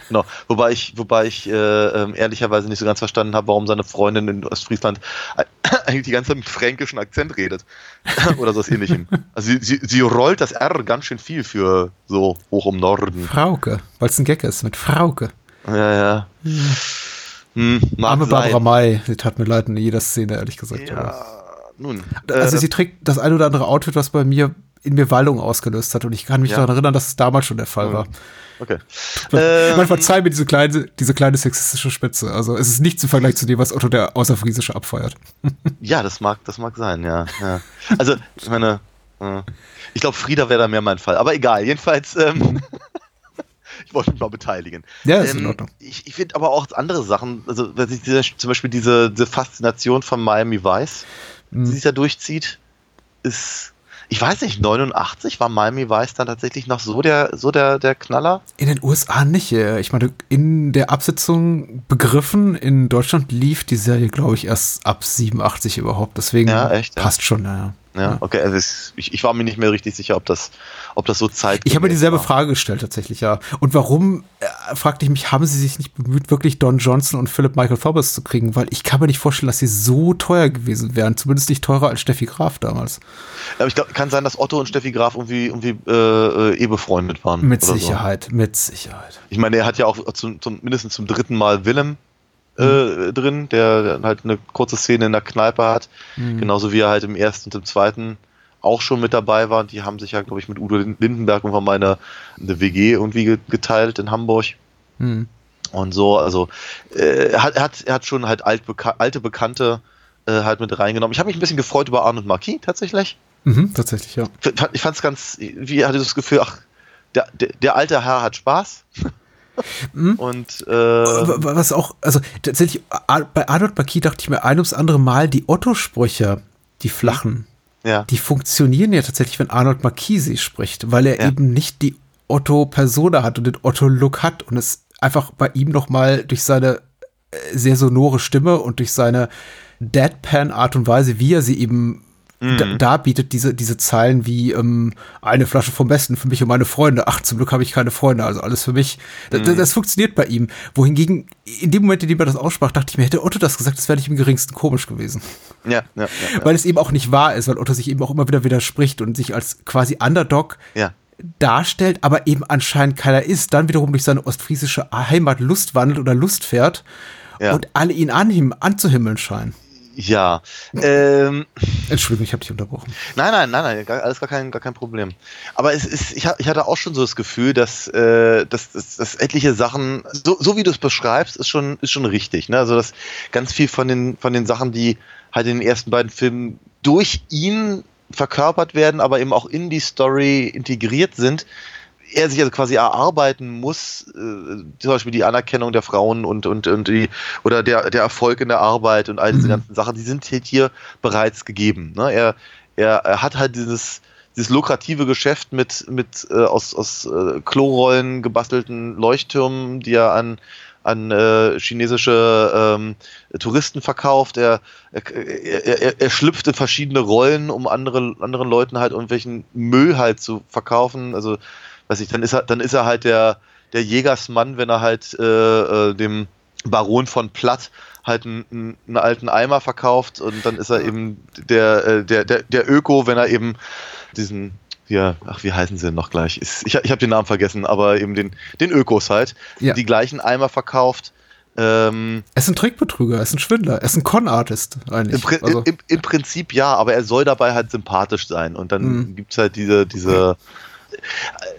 Genau. Wobei ich, wobei ich äh, ähm, ehrlicherweise nicht so ganz verstanden habe, warum seine Freundin in Ostfriesland eigentlich die ganze Zeit mit fränkischem Akzent redet. Oder so ähnlichem. Also sie, sie, sie rollt das R ganz schön viel für so hoch im Norden. Frauke, weil es ein Gag ist mit Frauke. Ja, ja. Hm, Arme. Barbara May, sie tat mir leid in jeder Szene, ehrlich gesagt. aber- Ja, nun. Also äh, sie trägt das ein oder andere Outfit, was bei mir in mir Wallung ausgelöst hat. Und ich kann mich Ja. daran erinnern, dass es damals schon der Fall Mhm. war. Okay. Man, Ähm, verzeiht mir diese kleine, diese kleine sexistische Spitze. Also es ist nichts im Vergleich zu dem, was Otto der Außerfriesische abfeiert. Ja, das mag, das mag sein, ja. ja. Also, ich meine, äh, ich glaube, Frieda wäre da mehr mein Fall. Aber egal, jedenfalls, ähm, ich wollte mich mal beteiligen. Ja, ist in ähm, Ordnung. Ich, ich finde aber auch andere Sachen, also dieser, zum Beispiel diese, diese Faszination von Miami Vice, Mhm. die sich da durchzieht, ist, ich weiß nicht, 89 war Miami Vice dann tatsächlich noch so der, so der, der Knaller? In den USA nicht. äh, Ich meine, in der Absetzung begriffen, in Deutschland lief die Serie, glaube ich, erst ab 87 überhaupt. Deswegen Ja, echt, ja. passt schon, ja. Ja, okay, also es, ich, ich war mir nicht mehr richtig sicher, ob das, ob das so Zeit Ich habe mir dieselbe Frage gestellt tatsächlich, ja. Und warum, äh, fragte ich mich, haben sie sich nicht bemüht, wirklich Don Johnson und Philip Michael Thomas zu kriegen? Weil ich kann mir nicht vorstellen, dass sie so teuer gewesen wären. Zumindest nicht teurer als Steffi Graf damals. Aber ich glaube, kann sein, dass Otto und Steffi Graf irgendwie, irgendwie äh, äh, eh befreundet waren. Mit oder so. Sicherheit, mit Sicherheit. Ich meine, er hat ja auch zum, zum, mindestens zum dritten Mal Willem Mhm. äh, drin, der halt eine kurze Szene in der Kneipe hat. Mhm. Genauso wie er halt im ersten und im zweiten auch schon mit dabei war. Und die haben sich ja, glaube ich, mit Udo Lindenberg irgendwann mal eine, eine WG irgendwie ge- geteilt in Hamburg. Hm. Und so, also äh, er, hat, hat, er hat schon halt altbeka alte Bekannte äh, halt mit reingenommen. Ich habe mich ein bisschen gefreut über Arnold Marquis tatsächlich. Mhm, tatsächlich, ja. Ich fand es ganz, wie hatte das Gefühl, ach, der, der, der alte Herr hat Spaß. Mhm. Und äh, Was auch, also tatsächlich, bei Arnold Marquis dachte ich mir ein ums andere Mal, die Otto-Sprüche, die flachen, ja. die funktionieren ja tatsächlich, wenn Arnold Marquis sie spricht, weil er Ja. eben nicht die Otto-Persona hat und den Otto-Look hat und es einfach bei ihm nochmal durch seine äh, sehr sonore Stimme und durch seine Deadpan-Art und Weise, wie er sie eben da, da bietet diese, diese Zeilen wie ähm, eine Flasche vom Besten für mich und meine Freunde. Ach, zum Glück habe ich keine Freunde, also alles für mich. Das, das, das funktioniert bei ihm. Wohingegen, in dem Moment, in dem er das aussprach, dachte ich mir, hätte Otto das gesagt, das wäre nicht im geringsten komisch gewesen. Ja, ja, ja, ja. Weil es eben auch nicht wahr ist, weil Otto sich eben auch immer wieder widerspricht und sich als quasi Underdog ja. darstellt, aber eben anscheinend keiner ist, dann wiederum durch seine ostfriesische Heimat Lust wandelt oder Lust fährt Ja. und alle ihn anhim anzuhimmeln scheinen. Ja. Ähm, Entschuldigung, ich habe dich unterbrochen. nein, nein, nein, nein, alles gar kein, gar kein Problem. Aber es ist, ich, ich hatte auch schon so das Gefühl, dass, äh, dass, dass, dass etliche Sachen, so, so wie du es beschreibst, ist schon, ist schon richtig. Ne? Also dass ganz viel von den, von den Sachen, die halt in den ersten beiden Filmen durch ihn verkörpert werden, aber eben auch in die Story integriert sind, er sich also quasi erarbeiten muss, äh, zum Beispiel die Anerkennung der Frauen und, und, und die, oder der, der Erfolg in der Arbeit und all diese Mhm. ganzen Sachen, die sind halt hier bereits gegeben. Ne? Er, er, er hat halt dieses, dieses lukrative Geschäft mit, mit äh, aus, aus äh, Klorollen gebastelten Leuchttürmen, die er an, an äh, chinesische ähm, Touristen verkauft. Er, er, er, er, schlüpft in verschiedene Rollen, um andere, anderen Leuten halt irgendwelchen Müll halt zu verkaufen. Also, weiß ich, dann ist er, dann ist er halt der, der Jägersmann, wenn er halt äh, äh, dem Baron von Platt halt einen, einen, alten Eimer verkauft und dann ist er eben der, äh, der, der, der Öko, wenn er eben diesen, ja, ach, wie heißen sie denn noch gleich? Ist, ich ich habe den Namen vergessen, aber eben den, den Ökos halt, Ja. die gleichen Eimer verkauft Ähm, Er ist ein Trickbetrüger, er ist ein Schwindler, er ist ein Con-Artist im, eigentlich. Pri Also, im, Im Prinzip ja, aber er soll dabei halt sympathisch sein. Und dann Mhm. gibt's halt diese, diese, äh,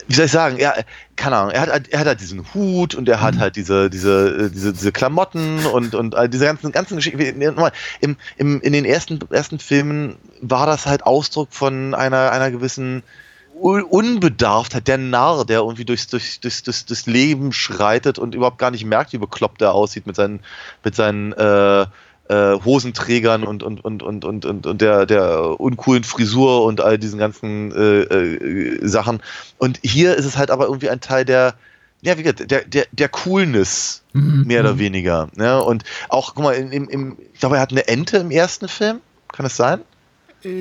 wie soll ich sagen, er, keine Ahnung, er hat, halt- er hat halt diesen Hut und er Mhm. hat halt diese, diese, äh, diese, diese Klamotten und, und all diese ganzen, ganzen Geschichten. Im, im, in den ersten, ersten Filmen war das halt Ausdruck von einer, einer gewissen Un- Unbedarftheit, der Narr, der irgendwie durchs, durchs, durchs, durchs, durchs Leben schreitet und überhaupt gar nicht merkt, wie bekloppt er aussieht mit seinen, mit seinen äh, äh, Hosenträgern und, und, und, und, und, und, und der, der uncoolen Frisur und all diesen ganzen äh, äh, Sachen. Und hier ist es halt aber irgendwie ein Teil der, ja, wie gesagt, der, der, der Coolness, Mhm, mehr oder mhm. weniger. Ne? Und auch, guck mal, im, im, ich glaube, er hat eine Ente im ersten Film. Kann es sein?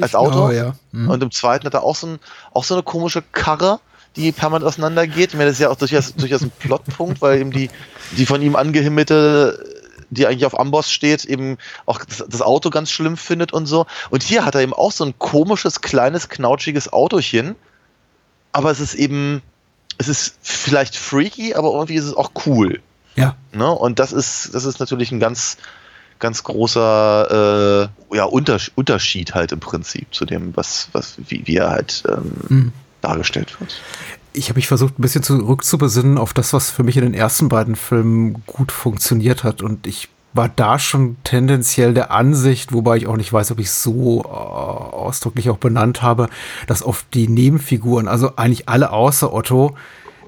als Auto? ja. Mhm. Und im zweiten hat er auch so, ein, auch so eine komische Karre, die permanent auseinandergeht. Ich meine, das ist ja auch durchaus, durchaus ein Plotpunkt, weil eben die, die von ihm angehimmelte, die eigentlich auf Amboss steht, eben auch das, das Auto ganz schlimm findet und so. Und hier hat er eben auch so ein komisches, kleines, knautschiges Autochen. Aber es ist eben, es ist vielleicht freaky, aber irgendwie ist es auch cool. ja. Ne? Und das ist, das ist natürlich ein ganz, ganz großer äh, ja, Unters Unterschied halt im Prinzip zu dem, was, was, wie, wie er halt ähm, Mhm. dargestellt wird. Ich habe mich versucht, ein bisschen zurückzubesinnen auf das, was für mich in den ersten beiden Filmen gut funktioniert hat. Und ich war da schon tendenziell der Ansicht, wobei ich auch nicht weiß, ob ich so äh, ausdrücklich auch benannt habe, dass auf die Nebenfiguren, also eigentlich alle außer Otto,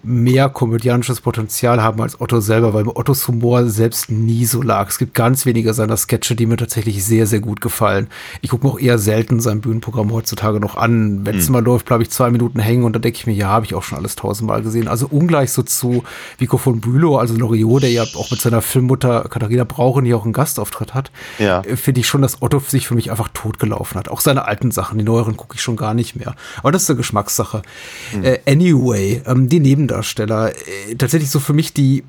mehr komödianisches Potenzial haben als Otto selber, weil Ottos Humor selbst nie so lag. Es gibt ganz wenige seiner Sketche, die mir tatsächlich sehr, sehr gut gefallen. Ich gucke mir auch eher selten sein Bühnenprogramm heutzutage noch an. Wenn es mal läuft, bleibe ich zwei Minuten hängen und dann denke ich mir, ja, habe ich auch schon alles tausendmal gesehen. Also ungleich so zu Vico von Bülow, also Loriot, der ja auch mit seiner Filmmutter Katharina Brauchen hier auch einen Gastauftritt hat, Ja. äh, finde ich schon, dass Otto sich für mich einfach totgelaufen hat. Auch seine alten Sachen, die neueren gucke ich schon gar nicht mehr. Aber das ist eine Geschmackssache. Äh, anyway, ähm, die Nebendarsteller, äh, tatsächlich so für mich die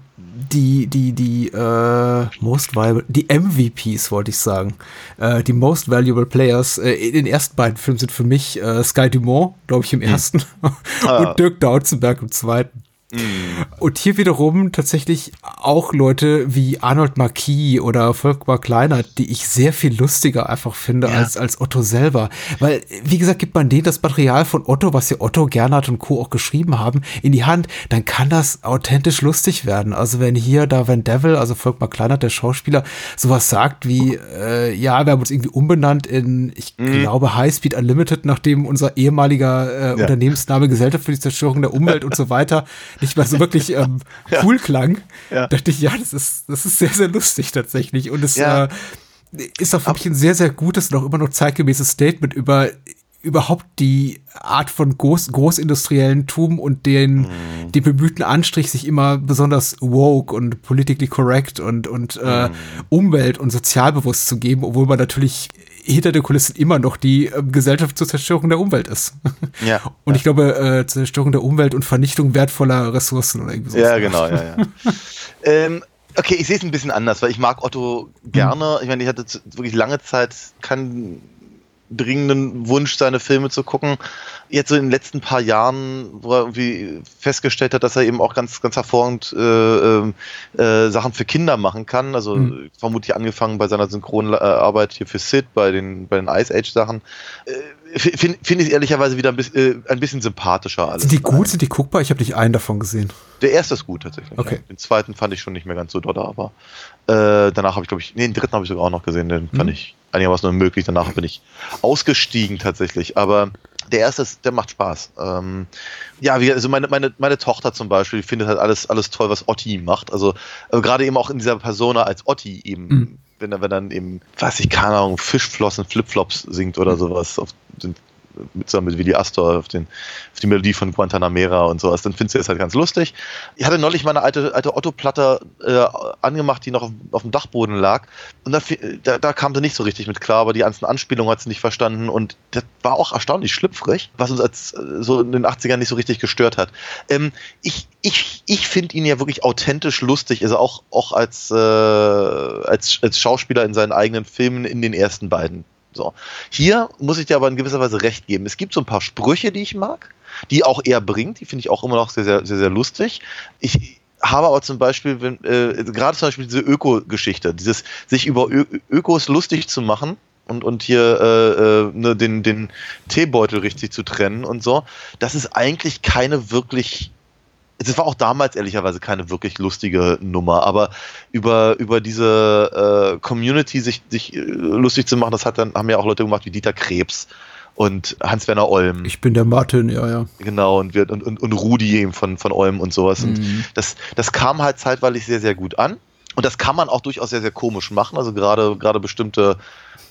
die, die, die, äh, Most Valuable, die MVPs, wollte ich sagen. Äh, die Most Valuable Players äh, in den ersten beiden Filmen sind für mich äh, Sky Dumont, glaube ich, im ersten Ah. und Dirk Dautzenberg im zweiten. Und hier wiederum tatsächlich auch Leute wie Arnold Marquis oder Volkmar Kleinert, die ich sehr viel lustiger einfach finde als, als Otto selber. Weil, wie gesagt, gibt man denen das Material von Otto, was ja Otto, Gernhardt und Co. auch geschrieben haben, in die Hand, dann kann das authentisch lustig werden. Also wenn hier da Van Devil, also Volkmar Kleinert, der Schauspieler, sowas sagt wie, äh, ja, wir haben uns irgendwie umbenannt in, ich glaube, High Speed Unlimited, nachdem unser ehemaliger äh, Unternehmensname Gesellschaft für die Zerstörung der Umwelt und so weiter nicht mehr so wirklich ähm, cool klang, Ja. dachte ich, ja, das ist, das ist sehr, sehr lustig tatsächlich. Und es Ja. äh, ist auch für mich ein sehr, sehr gutes und auch immer noch zeitgemäßes Statement über überhaupt die Art von Groß Großindustriellen Tum und den, Mhm. den bemühten Anstrich, sich immer besonders woke und politically correct und, und äh, Mhm. umwelt- und sozialbewusst zu geben, obwohl man natürlich hinter der Kulissen immer noch die äh, Gesellschaft zur Zerstörung der Umwelt ist. Ja. Und ich glaube, äh, Zerstörung der Umwelt und Vernichtung wertvoller Ressourcen oder irgendwie so. Ja, genau, ja, ja. ähm, okay, ich sehe es ein bisschen anders, weil ich mag Otto gerne. Ich meine, ich hatte wirklich lange Zeit keinen dringenden Wunsch, seine Filme zu gucken. Jetzt so in den letzten paar Jahren, wo er irgendwie festgestellt hat, dass er eben auch ganz, ganz hervorragend äh, ähm, äh, Sachen für Kinder machen kann. Also Mhm. vermutlich angefangen bei seiner Synchronarbeit hier für Sid, bei den, bei den Ice Age Sachen. Äh, Finde find ich ehrlicherweise wieder ein bisschen, äh, ein bisschen sympathischer alles. Sind die gut? Sind die guckbar? Ich habe nicht einen davon gesehen. Der erste ist gut tatsächlich. Okay. Ja. Den zweiten fand ich schon nicht mehr ganz so doll, aber äh, danach habe ich, glaube ich, nee, den dritten habe ich sogar auch noch gesehen. Den fand Mhm. ich einigermaßen unmöglich. Danach bin ich ausgestiegen tatsächlich. Aber der erste, ist, der macht Spaß. Ähm, ja, wie, also meine, meine, meine Tochter zum Beispiel die findet halt alles, alles toll, was Otti macht. Also äh, gerade eben auch in dieser Persona als Otti eben. Mhm. Wenn er, wenn dann eben, weiß ich, keine Ahnung, Fischflossen, Flipflops singt oder sowas auf den, mit, zusammen mit Willi Astor auf, den, auf die Melodie von Guantanamera und sowas, dann findest du das halt ganz lustig. Ich hatte neulich meine alte, alte Otto-Platte äh, angemacht, die noch auf, auf dem Dachboden lag. Und da, da, da kam sie nicht so richtig mit klar, aber die ganzen Anspielungen hat sie nicht verstanden. Und das war auch erstaunlich schlüpfrig, was uns als äh, so in den 80ern nicht so richtig gestört hat. Ähm, ich ich, ich finde ihn ja wirklich authentisch lustig, also auch, auch als, äh, als, als Schauspieler in seinen eigenen Filmen in den ersten beiden. So. Hier muss ich dir aber in gewisser Weise recht geben. Es gibt so ein paar Sprüche, die ich mag, die auch er bringt, die finde ich auch immer noch sehr, sehr, sehr, sehr lustig. Ich habe aber zum Beispiel, wenn, äh, gerade zum Beispiel diese Öko-Geschichte, dieses sich über Ö Ökos lustig zu machen und, und hier äh, äh, ne, den, den Teebeutel richtig zu trennen und so, das ist eigentlich keine wirklich es war auch damals ehrlicherweise keine wirklich lustige Nummer, aber über, über diese äh, Community sich, sich äh, lustig zu machen, das hat dann, haben ja auch Leute gemacht wie Dieter Krebs und Hans-Werner Olm. Ich bin der Martin, ja, ja. Genau, und, wir, und, und, und Rudi von, von Olm und sowas. Mhm. Und das, das kam halt zeitweilig sehr, sehr gut an. Und das kann man auch durchaus sehr, sehr komisch machen. Also gerade, gerade bestimmte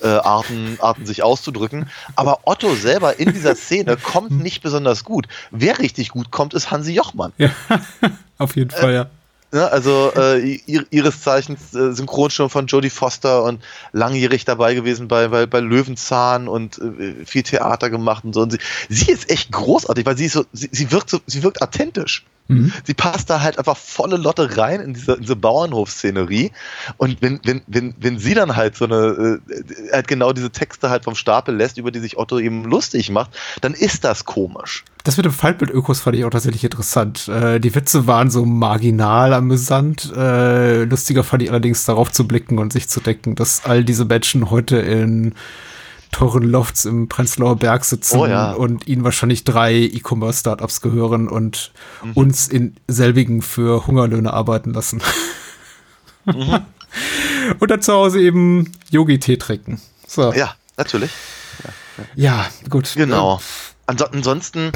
äh, Arten, Arten sich auszudrücken. Aber Otto selber in dieser Szene kommt nicht besonders gut. Wer richtig gut kommt, ist Hansi Jochmann. Ja, auf jeden Fall, ja. Ne, also äh, ihres Zeichens äh, Synchronstimme von Jodie Foster und langjährig dabei gewesen bei, bei, bei Löwenzahn und äh, viel Theater gemacht und so. Und sie, sie ist echt großartig, weil sie ist so, sie, sie wirkt so, sie wirkt authentisch. Mhm. Sie passt da halt einfach volle Lotte rein in diese, in diese Bauernhofszenerie. Und wenn, wenn, wenn, wenn sie dann halt so eine, äh, halt genau diese Texte halt vom Stapel lässt, über die sich Otto eben lustig macht, dann ist das komisch. Das mit dem Faltbild-Ökos fand ich auch tatsächlich interessant. Äh, die Witze waren so marginal amüsant. Äh, lustiger fand ich allerdings darauf zu blicken und sich zu denken, dass all diese Menschen heute in teuren Lofts im Prenzlauer Berg sitzen oh, ja. und ihnen wahrscheinlich drei E-Commerce-Startups gehören und mhm. uns in selbigen für Hungerlöhne arbeiten lassen. Mhm. und dann zu Hause eben Yogi-Tee trinken. So. Ja, natürlich. Ja, ja gut. Genau. Ansonsten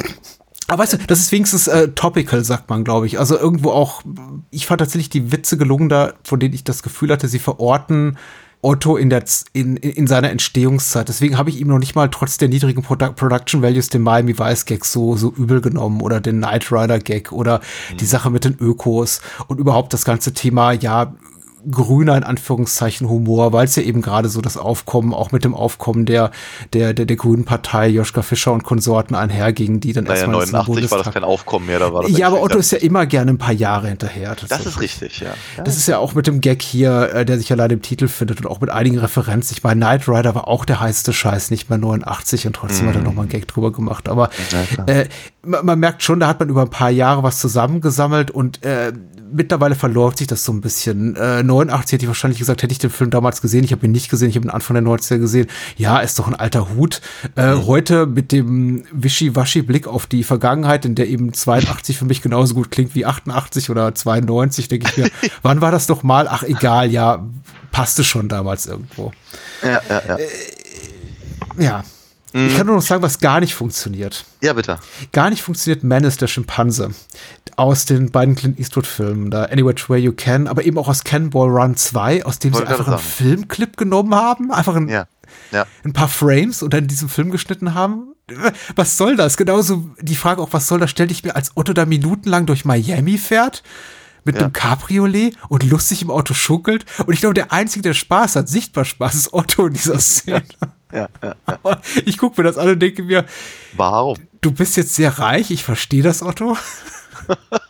aber weißt du, das ist wenigstens äh, topical, sagt man, glaube ich. Also irgendwo auch, ich fand tatsächlich die Witze gelungen da, von denen ich das Gefühl hatte, sie verorten Otto in, der, in, in seiner Entstehungszeit. Deswegen habe ich ihm noch nicht mal trotz der niedrigen Produ Production Values den Miami Vice Gag so, so übel genommen oder den Knight Rider Gag oder mhm. die Sache mit den Ökos und überhaupt das ganze Thema, ja, grüner in Anführungszeichen Humor, weil es ja eben gerade so das Aufkommen, auch mit dem Aufkommen der, der, der, der Grünen Partei, Joschka Fischer und Konsorten einherging, die dann naja, erstmal 89 war das kein Aufkommen mehr, da war das Ja, aber Otto ist ja immer gerne ein paar Jahre hinterher. Das ist richtig, ja. ja. Das ist ja auch mit dem Gag hier, äh, der sich ja leider im Titel findet und auch mit einigen Referenzen. Ich meine, Knight Rider war auch der heißeste Scheiß, nicht mehr 89 und trotzdem mhm. hat er nochmal einen Gag drüber gemacht. Aber ja, äh, man, man, merkt schon, da hat man über ein paar Jahre was zusammengesammelt und äh, mittlerweile verläuft sich das so ein bisschen. Äh, 89 hätte ich wahrscheinlich gesagt, hätte ich den Film damals gesehen. Ich habe ihn nicht gesehen, ich habe ihn Anfang der 90er gesehen. Ja, ist doch ein alter Hut. Äh, mhm. Heute mit dem wischiwaschi-Blick auf die Vergangenheit, in der eben 82 für mich genauso gut klingt wie 88 oder 92, denke ich mir, wann war das doch mal? Ach, egal, ja, passte schon damals irgendwo. Ja, ja, ja. Äh, ja. Ich kann nur noch sagen, was gar nicht funktioniert. Ja, bitte. Gar nicht funktioniert Man ist der Schimpanse. Aus den beiden Clint Eastwood-Filmen, da Any Which Way You Can, aber eben auch aus Cannonball Run 2, aus dem Wollte sie einfach einen Filmclip genommen haben, einfach ein, ja. Ja. ein paar Frames und dann diesen Film geschnitten haben. Was soll das? Genauso die Frage auch, was soll das, stell ich mir, als Otto da minutenlang durch Miami fährt mit ja. einem Cabriolet und lustig im Auto schuckelt. Und ich glaube, der Einzige, der Spaß hat, sichtbar Spaß, ist Otto in dieser Szene. Ja, ja, ja. Ich gucke mir das an und denke mir, warum? Du bist jetzt sehr reich, ich verstehe das, Otto.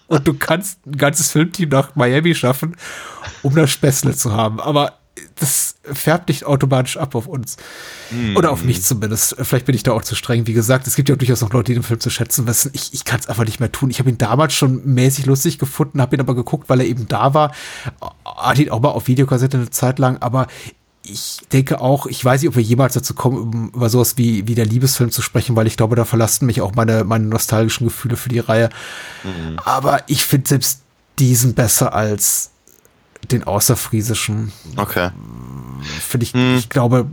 Und du kannst ein ganzes Filmteam nach Miami schaffen, um das Späßle zu haben. Aber das färbt nicht automatisch ab auf uns. Mm. Oder auf mich zumindest. Vielleicht bin ich da auch zu streng. Wie gesagt, es gibt ja durchaus noch Leute, die den Film zu schätzen wissen. Ich, ich kann es einfach nicht mehr tun. Ich habe ihn damals schon mäßig lustig gefunden, habe ihn aber geguckt, weil er eben da war. Hatte ihn auch mal auf Videokassette eine Zeit lang, aber ich denke auch, ich weiß nicht, ob wir jemals dazu kommen, über sowas wie, wie der Liebesfilm zu sprechen, weil ich glaube, da verlassen mich auch meine, meine nostalgischen Gefühle für die Reihe. Mhm. Aber ich finde selbst diesen besser als den außerfriesischen. Okay. Finde ich, mhm. ich glaube,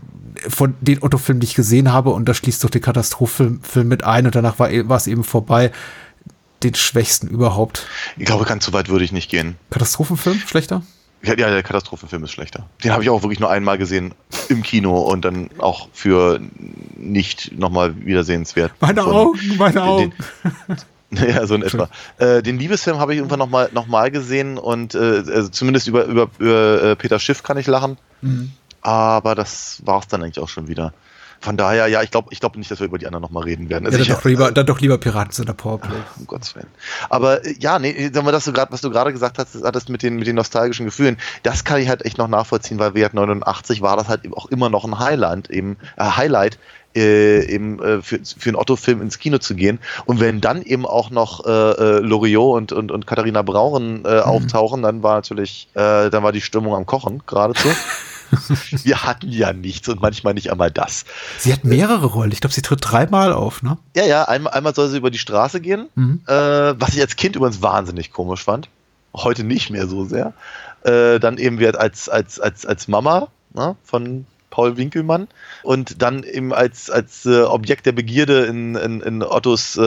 von den Otto-Filmen, die ich gesehen habe, und da schließt doch den Katastrophenfilm mit ein und danach war, war es eben vorbei, den schwächsten überhaupt. Ich glaube, ganz so weit würde ich nicht gehen. Katastrophenfilm? Schlechter? Ja, der Katastrophenfilm ist schlechter. Den habe ich auch wirklich nur einmal gesehen im Kino und dann auch für nicht nochmal wiedersehenswert. Meine Von, Augen, meine Augen. Den, ja, so in etwa. Äh, den Liebesfilm habe ich irgendwann nochmal noch mal gesehen und äh, also zumindest über, über, über äh, Peter Schiff kann ich lachen. Mhm. Aber das war es dann eigentlich auch schon wieder. Von daher, ja, ich glaube ich glaub nicht, dass wir über die anderen nochmal reden werden. Also ja, dann, doch lieber, dann doch lieber Piraten zu der Powerplay. Um Gottes Willen. Aber äh, ja, nee, sagen wir, grad, was du gerade gesagt hast, hattest mit den, mit den nostalgischen Gefühlen, das kann ich halt echt noch nachvollziehen, weil Wert 89 war das halt auch immer noch ein Highlight, eben, äh, Highlight äh, eben äh, für, für einen Otto-Film ins Kino zu gehen. Und wenn dann eben auch noch äh, äh, Loriot und, und, und Katharina Brauren äh, auftauchen, dann war natürlich, äh, dann war die Stimmung am Kochen geradezu. Wir hatten ja nichts und manchmal nicht einmal das. Sie hat mehrere Rollen. Ich glaube, sie tritt dreimal auf, ne? Ja, ja, einmal, einmal soll sie über die Straße gehen, Mhm. äh, was ich als Kind übrigens wahnsinnig komisch fand. Heute nicht mehr so sehr. Äh, dann eben wird als, als, als, als Mama ne, von Paul Winkelmann und dann eben als, als äh, Objekt der Begierde in, in, in Ottos äh,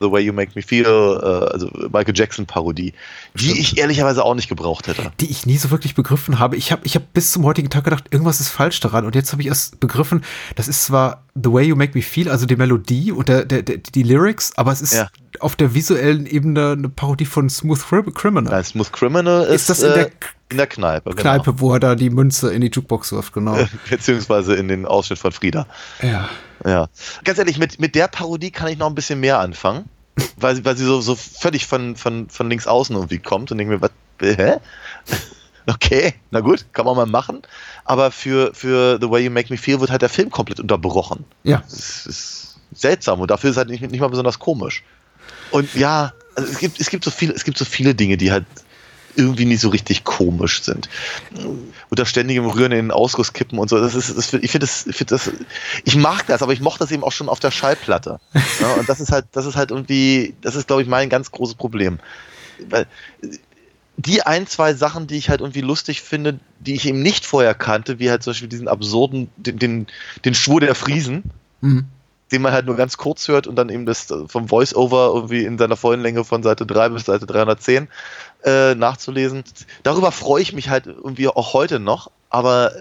The Way You Make Me Feel, äh, also Michael Jackson Parodie, die ich ehrlicherweise auch nicht gebraucht hätte. Die ich nie so wirklich begriffen habe. Ich habe ich hab bis zum heutigen Tag gedacht, irgendwas ist falsch daran. Und jetzt habe ich erst begriffen, das ist zwar The Way You Make Me Feel, also die Melodie und der, der, der, die Lyrics, aber es ist Ja. auf der visuellen Ebene eine Parodie von Smooth Crim- Criminal. Nein, Smooth Criminal ist, Ist das in der äh, in der Kneipe. genau. Kneipe, wo er da die Münze in die Jukebox wirft, genau. Beziehungsweise in den Ausschnitt von Frieda. ja. Ja. Ganz ehrlich, mit, mit der Parodie kann ich noch ein bisschen mehr anfangen. Weil, sie- weil sie so, so völlig von, von, von links außen irgendwie kommt und denke mir, was, äh, hä? Okay, na gut, kann man mal machen. Aber für, für The Way You Make Me Feel wird halt der Film komplett unterbrochen. Ja. Das ist seltsam und dafür ist es halt nicht, nicht mal besonders komisch. Und ja, also es gibt, es gibt so viele, es gibt so viele Dinge, die halt irgendwie nicht so richtig komisch sind. Unter ständigem Rühren in den Ausguss kippen und so. Das ist, das, ich finde das, ich finde das, ich mag das, aber ich mochte das eben auch schon auf der Schallplatte. Ja, und das ist halt, das ist halt irgendwie, das ist, glaube ich, mein ganz großes Problem. Weil die ein, zwei Sachen, die ich halt irgendwie lustig finde, die ich eben nicht vorher kannte, wie halt zum Beispiel diesen absurden, den, den, den Schwur der Friesen, Mhm. Den man halt nur ganz kurz hört und dann eben das äh, vom Voice-Over irgendwie in seiner vollen Länge von Seite 3 bis Seite 310 äh, nachzulesen. Darüber freue ich mich halt irgendwie auch heute noch, aber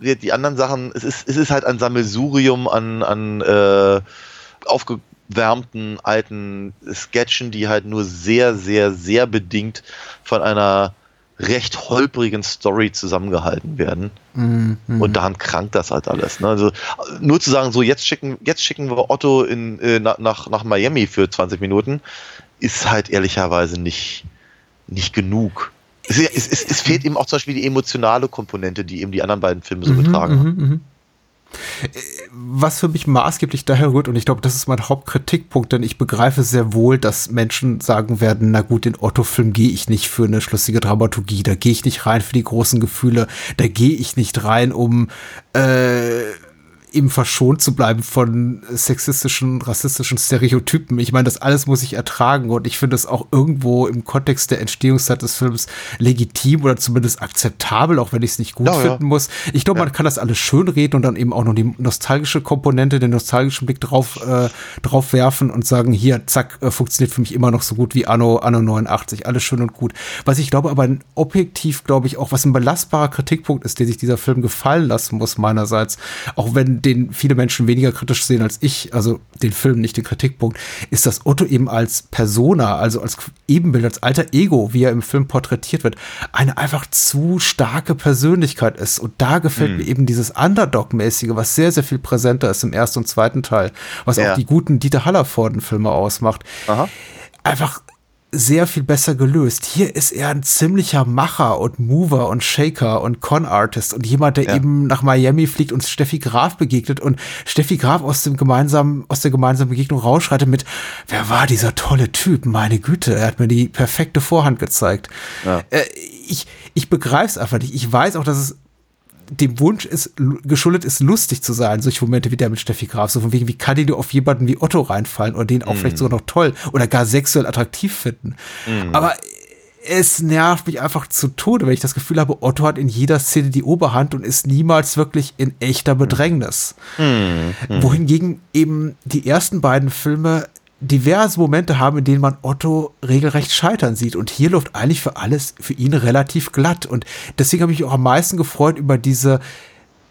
äh, die anderen Sachen, es ist, es ist halt ein Sammelsurium an, an äh, aufgewärmten alten Sketchen, die halt nur sehr, sehr, sehr bedingt von einer recht holprigen Story zusammengehalten werden. Mhm. Und daran krankt das halt alles. Ne? Also nur zu sagen, so jetzt schicken, jetzt schicken wir Otto in, äh, nach, nach, Miami für 20 Minuten, ist halt ehrlicherweise nicht, nicht genug. Es, es, es, es fehlt eben auch zum Beispiel die emotionale Komponente, die eben die anderen beiden Filme so betragen. haben. Mhm, mhm. Was für mich maßgeblich daher rührt, und ich glaube, das ist mein Hauptkritikpunkt, denn ich begreife sehr wohl, dass Menschen sagen werden, na gut, in Otto-Film gehe ich nicht für eine schlüssige Dramaturgie, da gehe ich nicht rein für die großen Gefühle, da gehe ich nicht rein, um äh, eben verschont zu bleiben von sexistischen, rassistischen Stereotypen. Ich meine, das alles muss ich ertragen und ich finde es auch irgendwo im Kontext der Entstehungszeit des Films legitim oder zumindest akzeptabel, auch wenn ich es nicht gut Ja, ja. finden muss. Ich glaube, man kann das alles schönreden und dann eben auch noch die nostalgische Komponente, den nostalgischen Blick drauf, äh, drauf werfen und sagen, hier, zack, äh, funktioniert für mich immer noch so gut wie Anno, Anno 89, alles schön und gut. Was ich glaube, aber ein objektiv, glaube ich, auch was ein belastbarer Kritikpunkt ist, den sich dieser Film gefallen lassen muss, meinerseits, auch wenn den viele Menschen weniger kritisch sehen als ich, also den Film, nicht den Kritikpunkt, ist, dass Otto eben als Persona, also als Ebenbild, als alter Ego, wie er im Film porträtiert wird, eine einfach zu starke Persönlichkeit ist. Und da gefällt mir eben dieses Underdog-mäßige, was sehr, sehr viel präsenter ist im ersten und zweiten Teil, was Ja. auch die guten Dieter Hallervorden-Filme ausmacht Aha. einfach sehr viel besser gelöst. Hier ist er ein ziemlicher Macher und Mover und Shaker und Con-Artist und jemand, der Ja. eben nach Miami fliegt und Steffi Graf begegnet und Steffi Graf aus dem gemeinsamen, aus der gemeinsamen Begegnung rausschreitet mit, wer war dieser tolle Typ? Meine Güte, er hat mir die perfekte Vorhand gezeigt. Ja. Äh, ich, ich begreife es einfach nicht. Ich weiß auch, dass es dem Wunsch ist, geschuldet ist, lustig zu sein, solche Momente wie der mit Steffi Graf, so von wegen, wie kann die nur auf jemanden wie Otto reinfallen oder den auch vielleicht sogar noch toll oder gar sexuell attraktiv finden. Aber es nervt mich einfach zu Tode, wenn ich das Gefühl habe, Otto hat in jeder Szene die Oberhand und ist niemals wirklich in echter Bedrängnis. Wohingegen eben die ersten beiden Filme diverse Momente haben, in denen man Otto regelrecht scheitern sieht. Und hier läuft eigentlich für alles für ihn relativ glatt. Und deswegen habe ich mich auch am meisten gefreut über diese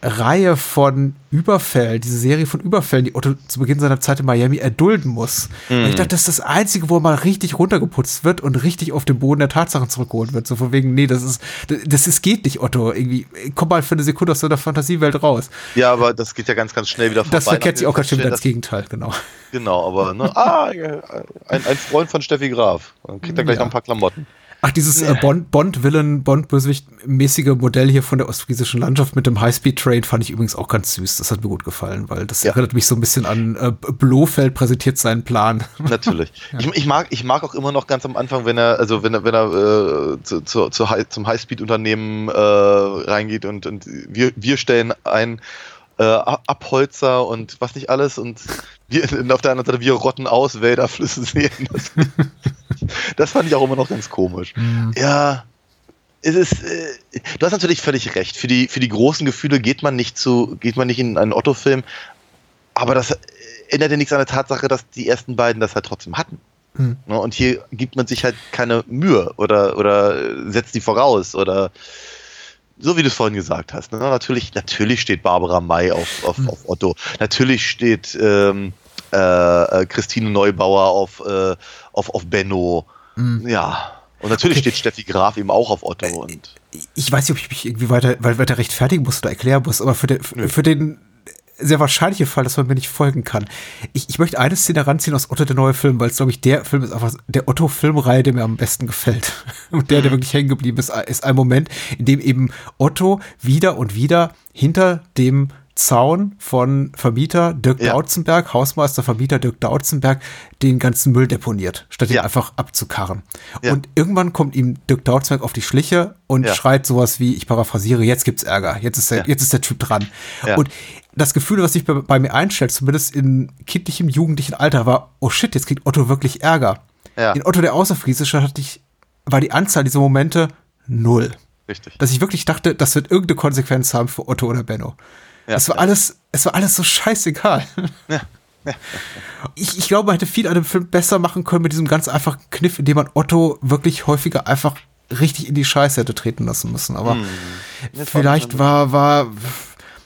Reihe von Überfällen, diese Serie von Überfällen, die Otto zu Beginn seiner Zeit in Miami erdulden muss. Und ich dachte, das ist das Einzige, wo er mal richtig runtergeputzt wird und richtig auf den Boden der Tatsachen zurückgeholt wird. So von wegen, nee, das ist, das ist, geht nicht, Otto. Irgendwie, komm mal für eine Sekunde aus deiner Fantasiewelt raus. Ja, aber das geht ja ganz, ganz schnell wieder vorbei. Das verkehrt sich auch ganz schön wieder ins Gegenteil, genau. Genau, aber ne, ah, ein, ein Freund von Steffi Graf. Dann kriegt er gleich Ja. noch ein paar Klamotten. Ach, dieses äh, Bond, Bond-Villain, Bond-Bösewicht-mäßige Modell hier von der ostfriesischen Landschaft mit dem High-Speed-Train fand ich übrigens auch ganz süß. Das hat mir gut gefallen, weil das Ja. erinnert mich so ein bisschen an äh, Blofeld präsentiert seinen Plan. Natürlich. Ich, ich, mag, ich mag auch immer noch ganz am Anfang, wenn er, also wenn er, wenn er äh, zu, zu, zu High, zum Highspeed-Unternehmen äh, reingeht und, und wir, wir stellen ein äh, Abholzer und was nicht alles und wir auf der anderen Seite wir rotten aus, Wälder, Flüsse, Seen. Das, das fand ich auch immer noch ganz komisch. Ja. Es ist, äh, du hast natürlich völlig recht. Für die, für die großen Gefühle geht man nicht zu, geht man nicht in einen Otto-Film. Aber das ändert ja nichts an der Tatsache, dass die ersten beiden das halt trotzdem hatten. Hm. Ne, Und hier gibt man sich halt keine Mühe oder, oder setzt die voraus oder so wie du es vorhin gesagt hast. Ne? Natürlich, natürlich steht Barbara May auf, auf, auf Otto. Natürlich steht ähm, äh, äh, Christine Neubauer auf, äh, auf, auf Benno. Ja. Und natürlich Okay. steht Steffi Graf eben auch auf Otto. Und Ich weiß nicht, ob ich mich irgendwie weiter, weiter rechtfertigen muss oder erklären muss, aber für den, für, für den sehr wahrscheinlichen Fall, dass man mir nicht folgen kann. Ich, ich möchte eine Szene ranziehen aus Otto, der neue Film, weil es, glaube ich, der Film ist einfach der Otto-Filmreihe, der mir am besten gefällt. Und der, der wirklich hängen geblieben ist, ist ein Moment, in dem eben Otto wieder und wieder hinter dem Zaun von Vermieter Dirk Ja. Dautzenberg, Hausmeister Vermieter Dirk Dautzenberg, den ganzen Müll deponiert, statt ihn Ja. einfach abzukarren. Ja. Und irgendwann kommt ihm Dirk Dautzenberg auf die Schliche und schreit sowas wie, ich paraphrasiere, jetzt gibt's Ärger, jetzt ist der, jetzt ist der Typ dran. Und das Gefühl, was sich bei, bei mir einstellt, zumindest in kindlichem, jugendlichen Alter, war, oh shit, jetzt kriegt Otto wirklich Ärger. In Otto der Außerfriesische hatte ich, war die Anzahl dieser Momente null. richtig. Dass ich wirklich dachte, das wird irgendeine Konsequenz haben für Otto oder Benno. Ja, es war ja. alles, es war alles so scheißegal. Ich, ich glaube, man hätte viel an dem Film besser machen können mit diesem ganz einfachen Kniff, indem man Otto wirklich häufiger einfach richtig in die Scheiße hätte treten lassen müssen. Aber Hm. vielleicht war, war,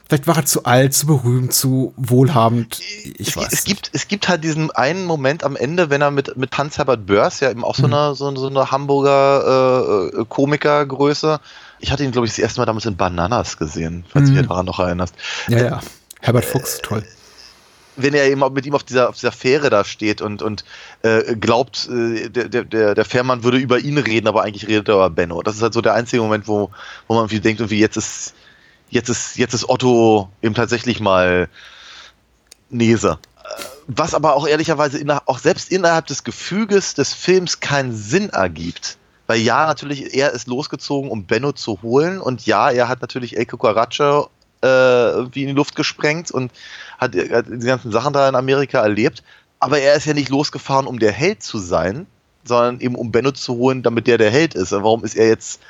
vielleicht war er zu alt, zu berühmt, zu wohlhabend. Ich es, weiß. es gibt es gibt halt diesen einen Moment am Ende, wenn er mit mit Hans Herbert Börs ja eben auch so eine so, so eine Hamburger äh, äh, Komikergröße. Ich hatte ihn glaube ich das erste Mal damals in Bananas gesehen, falls du dich daran noch erinnerst. ja, ja. Herbert Fuchs, toll. wenn er eben mit ihm auf dieser, auf dieser Fähre da steht und, und äh, glaubt, äh, der, der- der, Fährmann würde über ihn reden, aber eigentlich redet er über Benno. Das ist halt so der einzige Moment, wo, wo man irgendwie denkt, irgendwie jetzt ist, jetzt ist, jetzt ist Otto eben tatsächlich mal Nese. Äh, Was aber auch ehrlicherweise inner, auch selbst innerhalb des Gefüges des Films keinen Sinn ergibt. Weil ja, natürlich, er ist losgezogen, um Benno zu holen und ja, er hat natürlich El Cucaracho äh, irgendwie in die Luft gesprengt und hat, hat die ganzen Sachen da in Amerika erlebt. Aber er ist ja nicht losgefahren, um der Held zu sein, sondern eben um Benno zu holen, damit der der Held ist. Und warum ist er jetzt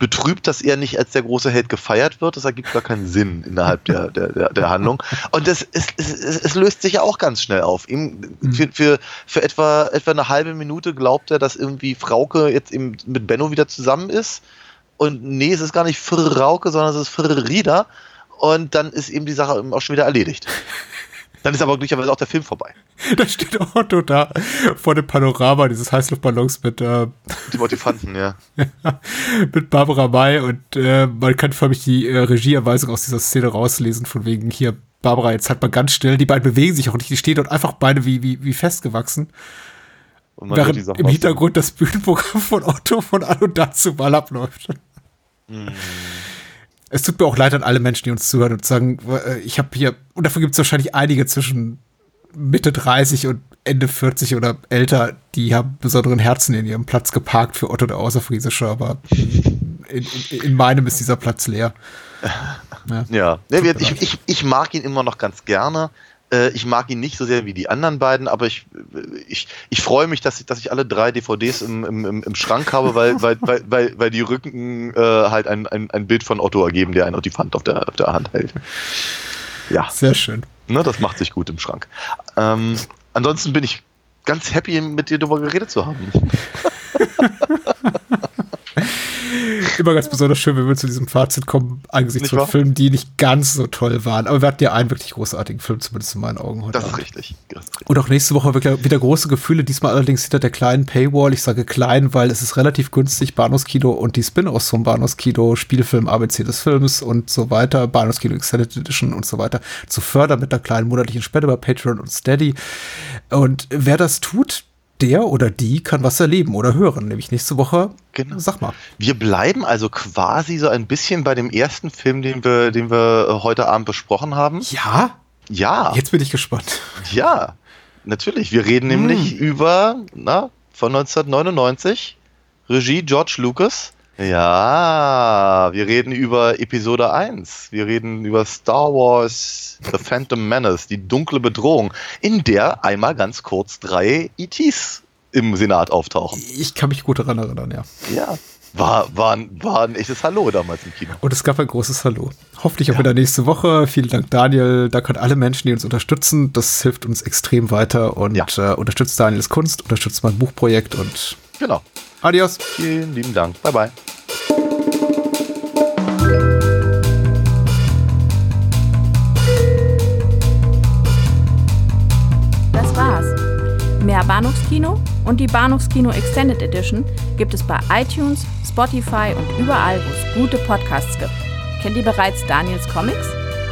betrübt, dass er nicht als der große Held gefeiert wird? Das ergibt gar keinen Sinn innerhalb der, der, der, der Handlung. Und das ist, es, es, es löst sich ja auch ganz schnell auf. Ihm, für, für, für etwa, etwa eine halbe Minute glaubt er, dass irgendwie Frauke jetzt eben mit Benno wieder zusammen ist. Und nee, es ist gar nicht Frauke, sondern es ist Frieda. Und dann ist eben die Sache eben auch schon wieder erledigt. Dann ist aber glücklicherweise auch der Film vorbei. Da steht Otto da vor dem Panorama dieses Heißluftballons mit, äh, Die Motivanten, ja. mit Barbara May und äh, man kann förmlich die äh, Regieanweisung aus dieser Szene rauslesen, von wegen hier, Barbara, jetzt halt mal ganz still, die beiden bewegen sich auch nicht, die stehen dort einfach beide wie, wie, wie festgewachsen. Und Während im aus- Hintergrund das Bühnenprogramm von Otto von Anno dazu mal abläuft. Hm. Es tut mir auch leid an alle Menschen, die uns zuhören und sagen, äh, ich habe hier, und dafür gibt es wahrscheinlich einige zwischen Mitte 30 und Ende 40 oder älter, die haben besonderen Herzen in ihrem Platz geparkt für Otto der Außerfriesische, aber in, in, in meinem ist dieser Platz leer. Ja. Ja, nee, ich, ich, ich mag ihn immer noch ganz gerne. Äh, Ich mag ihn nicht so sehr wie die anderen beiden, aber ich, ich, ich freue mich, dass ich, dass ich alle drei DVDs im, im, im- Schrank habe, weil, weil, weil, weil, weil die Rücken äh, halt ein, ein, ein Bild von Otto ergeben, der einen Ottifant auf der, auf der Hand hält. Ja, Sehr schön. ne, das macht sich gut im Schrank. Ähm, ansonsten bin ich ganz happy, mit dir darüber geredet zu haben. Immer ganz besonders schön, wenn wir zu diesem Fazit kommen, angesichts Nicht von wahr? Filmen, die nicht ganz so toll waren. Aber wir hatten ja einen wirklich großartigen Film, zumindest in meinen Augen heute. Das ist richtig. Das ist richtig. Und auch nächste Woche wieder, große Gefühle, diesmal allerdings hinter der kleinen Paywall. Ich sage klein, weil es ist relativ günstig, Bahnhofskino und die Spin-offs vom Bahnhofskino, Spielfilm ABC des Films und so weiter, Bahnhofskino Extended Edition und so weiter, zu fördern mit einer kleinen monatlichen Spende bei Patreon und Steady. Und wer das tut, der oder die kann was erleben oder hören, nämlich nächste Woche. Genau. Sag mal. Wir bleiben also quasi so ein bisschen bei dem ersten Film, den wir, den wir äh, heute Abend besprochen haben. Ja? Ja, Jetzt bin ich gespannt. ja, natürlich. Wir reden nämlich über, na, von 1999, Regie George Lucas. Ja, wir reden über Episode 1. Wir reden über Star Wars The Phantom Menace, die dunkle Bedrohung, in der einmal ganz kurz drei ETs im Senat auftauchen. Ich kann mich gut daran erinnern, ja. Ja. War, war, ein, war ein echtes Hallo damals im Kino. Und es gab ein großes Hallo. Hoffentlich auch wieder nächste Woche. Vielen Dank, Daniel. Dank an alle Menschen, die uns unterstützen. Das hilft uns extrem weiter und Ja. äh, unterstützt Daniels Kunst, unterstützt mein Buchprojekt und Genau. Adios. Vielen lieben Dank. Bye bye. Das war's. Mehr Bahnhofskino und die Bahnhofskino Extended Edition gibt es bei iTunes, Spotify und überall, wo es gute Podcasts gibt. Kennt ihr bereits Daniels Comics?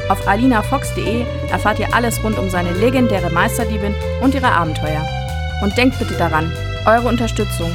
Auf alinafox.de erfahrt ihr alles rund um seine legendäre Meisterdiebin und ihre Abenteuer. Und denkt bitte daran, eure Unterstützung